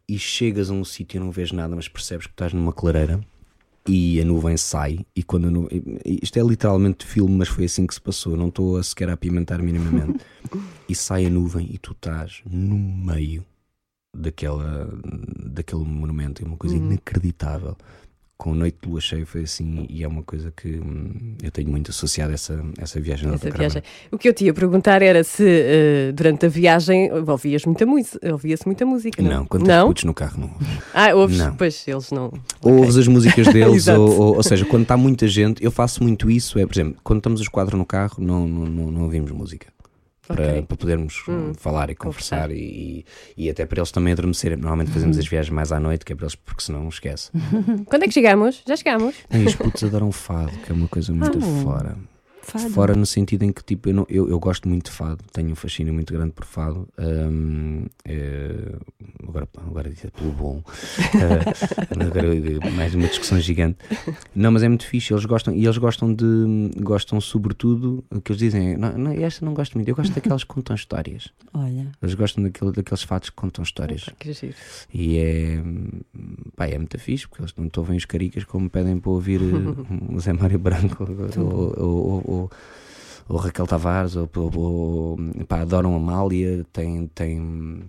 e chegas a um sítio e não vês nada, mas percebes que estás numa clareira e a nuvem sai e quando a nuvem, isto é literalmente filme, mas foi assim que se passou, não estou a sequer a apimentar minimamente e sai a nuvem e tu estás no meio daquela, daquele monumento, é uma coisa inacreditável. Com noite de lua cheia foi assim, e é uma coisa que hum, eu tenho muito associado a essa, essa viagem. Essa viagem. O que eu te ia perguntar era se eh, durante a viagem ouvias muita música, ouvia-se muita música, não? Não, quando não? no carro não ouves. Ah, ouves, Não. pois eles não. Ouves as músicas deles, ou, ou, ou seja, quando está muita gente, eu faço muito isso. É, por exemplo, quando estamos os quatro no carro, não, não, não, não ouvimos música. Para, Ok. para podermos Hum, falar e conversar, E, e, e até para eles também adormecerem. Normalmente fazemos as viagens mais à noite, que é para eles, porque senão esquece. Quando é que chegamos? Já chegamos? E os putos adoram fado, que é uma coisa muito Ah. fora. Fado. Fora no sentido em que tipo, eu, não- eu, eu gosto muito de fado, tenho um fascínio muito grande por fado. hum, eh, agora, agora disse pelo bom. Eh, agora eh, mais uma discussão gigante. Não, mas é muito fixe, eles gostam, e eles gostam de gostam sobretudo, o que eles dizem é, não, não, esta não gosto muito, eu gosto daquelas que contam histórias. Olha, Eles gostam daquele, daqueles fatos que contam histórias. Que giro. E é, pá, é muito fixe, porque eles não ouvem os caricas como pedem para ouvir eh, o Zé Mário Branco ou, ou, ou, ou- ou Raquel Tavares, ou, ou, pá, adoram a Amália, têm, têm,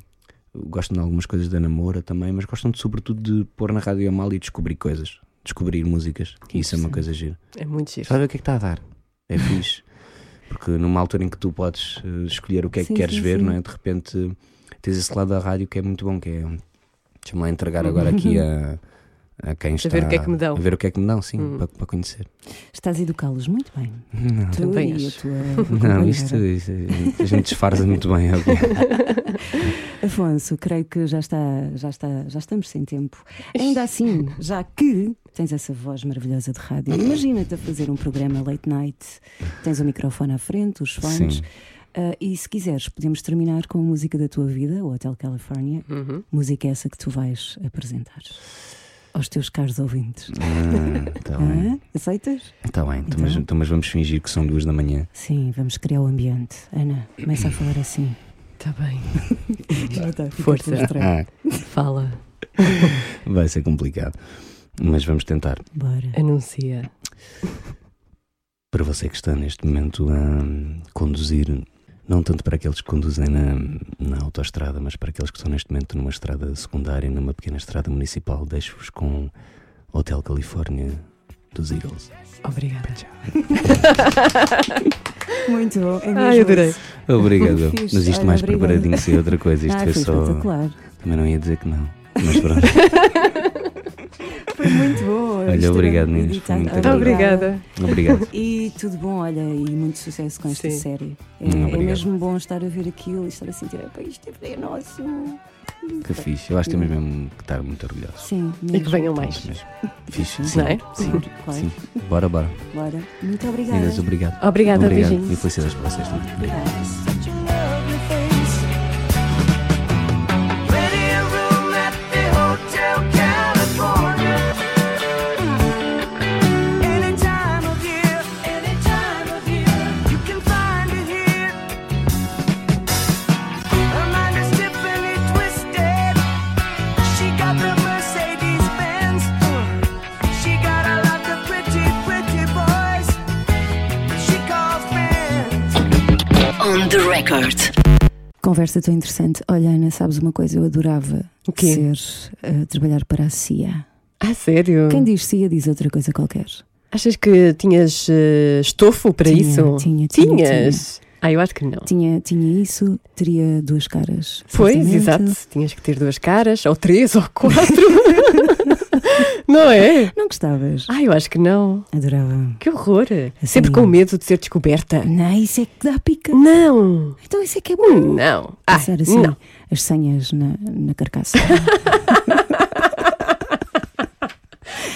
gostam de algumas coisas da Namora também, mas gostam de, sobretudo de pôr na rádio Amália e descobrir coisas, descobrir músicas, que isso é uma coisa gira. É muito giro. Sabe o que é que está a dar? É fixe. Porque numa altura em que tu podes eh, escolher o que é que Sim, queres sim, ver, sim. não é? De repente tens esse lado da rádio que é muito bom, que é. Deixa-me lá entregar agora aqui a, a quem está. ver o que é que me dão. A ver o que é que me dão, sim, Hum. para, para conhecer. Estás a educá-los muito bem. Não, Tu Também e a acho. não isto, isto- a gente disfarça muito bem. ok? Afonso, creio que já está, já está, já estamos sem tempo. Ainda assim, já que tens essa voz maravilhosa de rádio, imagina-te a fazer um programa late night, tens o microfone à frente, os fones. Sim. ah, e se quiseres, podemos terminar com a música da tua vida, o Hotel California. Uhum. Música essa que tu vais apresentar aos teus caros ouvintes. Está bem. Ah, aceitas? Está bem, então, mas, Então? então, mas vamos fingir que são duas da manhã. Sim, vamos criar o ambiente. Ana, começa a falar assim. Está Tá bem. Já está, Força. Ah, Fala. vai ser complicado. Mas vamos tentar. Bora. Anuncia. Para você que está neste momento a conduzir, não tanto para aqueles que conduzem na, na autoestrada, mas para aqueles que estão neste momento numa estrada secundária, numa pequena estrada municipal, deixo-vos com Hotel Califórnia dos Eagles. Obrigada. Muito bom. É Ai, adorei. Obrigado. Fixe. Mas isto mais obrigada. preparadinho que outra coisa. Isto Ah, foi foi só. espetacular. Também não ia dizer que não. Mas pronto. Foi muito bom. Olha, obrigado. Foi muito obrigada. Obrigado. E tudo bom, olha, e muito sucesso com esta Sim. série. É, é mesmo bom estar a ver aquilo e estar a sentir, "Epá, isto é nosso. Que fixe. Eu acho que temos mesmo que estar muito orgulhosos. Sim, E que mesmo. venham mais. Mesmo. Fixe. Sim. Não é? Sim. Claro. Sim. Bora, bora. Bora. Muito obrigada. Meninas, obrigado. Obrigada, Obrigado. beijinhos. E felicidades para vocês também. Obrigado. Conversa tão interessante. Olha, Ana, sabes uma coisa? Eu adorava O quê? ser eh, trabalhar para a CIA. Ah, sério? Quem diz CIA diz outra coisa qualquer. Achas que tinhas eh, estofo para Tinha, isso? tinha, tinha, Tinhas? Ah, eu acho que não. Tinha, tinha isso, teria duas caras. Pois, exato. Tinhas que ter duas caras, ou três, ou quatro. não é? Não gostavas? Ah, eu acho que não. Adorava. Que horror. Assim- Sempre com medo de ser descoberta. Não, isso é que dá pica. Não. Então isso é que é bom. Não. Ah, assim não. as senhas na, na carcaça.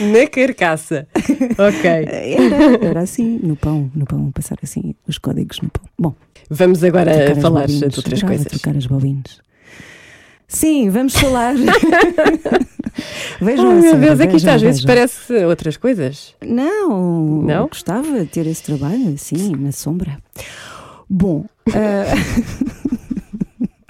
Na carcaça. ok. Era, era assim, no pão, no pão, passar assim os códigos no pão. Bom, Vamos agora falar de outras coisas. trocar as bobinas. Sim, vamos falar. vejam Oh, meu Deus, aqui vejam, está, às vezes parece outras coisas. Não, Não? gostava de ter esse trabalho, assim, na sombra. Bom, ah,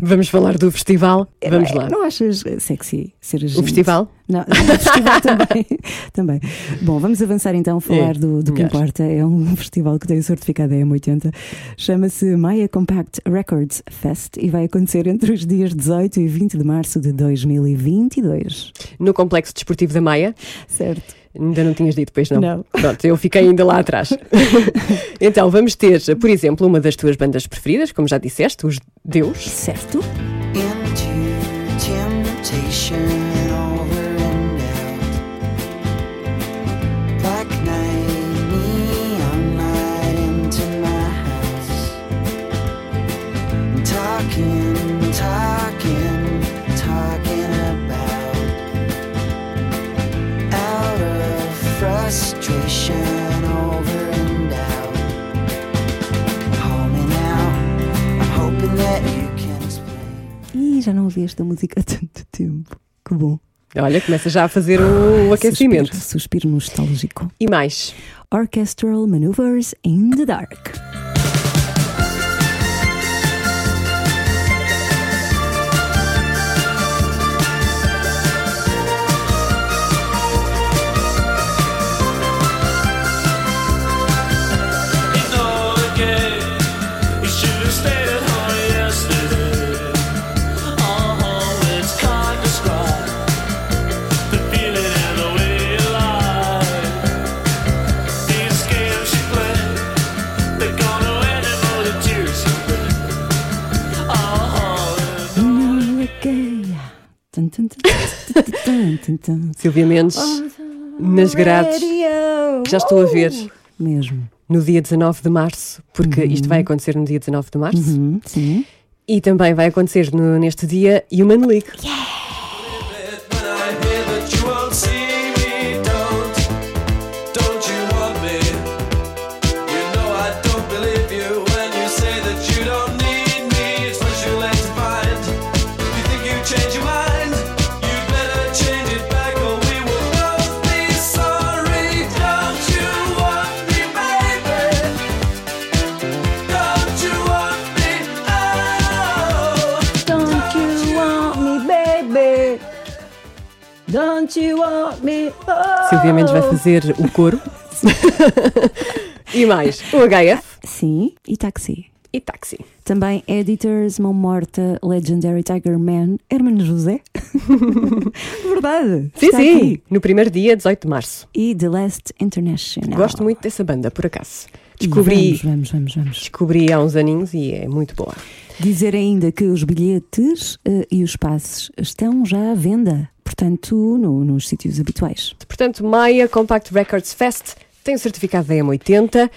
Vamos falar do festival. Vamos lá. Não achas sexy ser agente? O festival? Não, o festival também, também. Bom, vamos avançar então a falar É, do, do que importa. É um festival que tem certificado M80. Chama-se Maya Compact Records Fest e vai acontecer entre os dias 18 e 20 de março de 2022. No Complexo Desportivo da Maia. Certo? Ainda não tinhas dito, pois não? Não. Pronto, eu fiquei ainda lá atrás. então, vamos ter, por exemplo, uma das tuas bandas preferidas, como já disseste, os Deus. Certo? into temptation frustration over and out. Hold me now. I'm hoping that you can explain. Ih, já não ouvi esta música há tanto tempo. Que bom. Olha, começa já a fazer o aquecimento. Suspiro, suspiro nostálgico. E mais? Orchestral Maneuvers in the Dark. Silvia Mendes, nas grades, já estou a ver Mesmo. no dia 19 de março, porque isto vai acontecer no dia 19 de março. Uhum, sim. E também vai acontecer no- neste dia Human League. When Don't you want me? Oh. Silvia Mendes vai fazer o coro. e mais, o HF Sim, e táxi. e táxi. Também Editors, Mão Morta, Legendary Tiger Man, Hermano José. Verdade. Sim, está sim, aqui. no primeiro dia, 18 de março. E The Last International. Gosto muito dessa banda, por acaso. Descobri, Vamos, vamos, vamos, vamos. descobri há uns aninhos e é muito boa. Dizer ainda que os bilhetes eh, e os passes estão já à venda, portanto, no- nos sítios habituais. Portanto, Maia Compact Records Fest tem o certificado da M80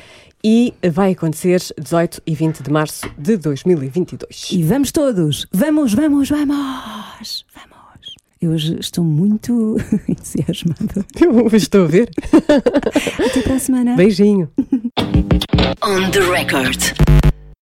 e vai acontecer 18 e 20 de março de 2022. E vamos todos! Vamos, vamos, vamos! Vamos! Eu hoje estou muito entusiasmada. Eu estou a ver. Até para a semana. Beijinho. On the record.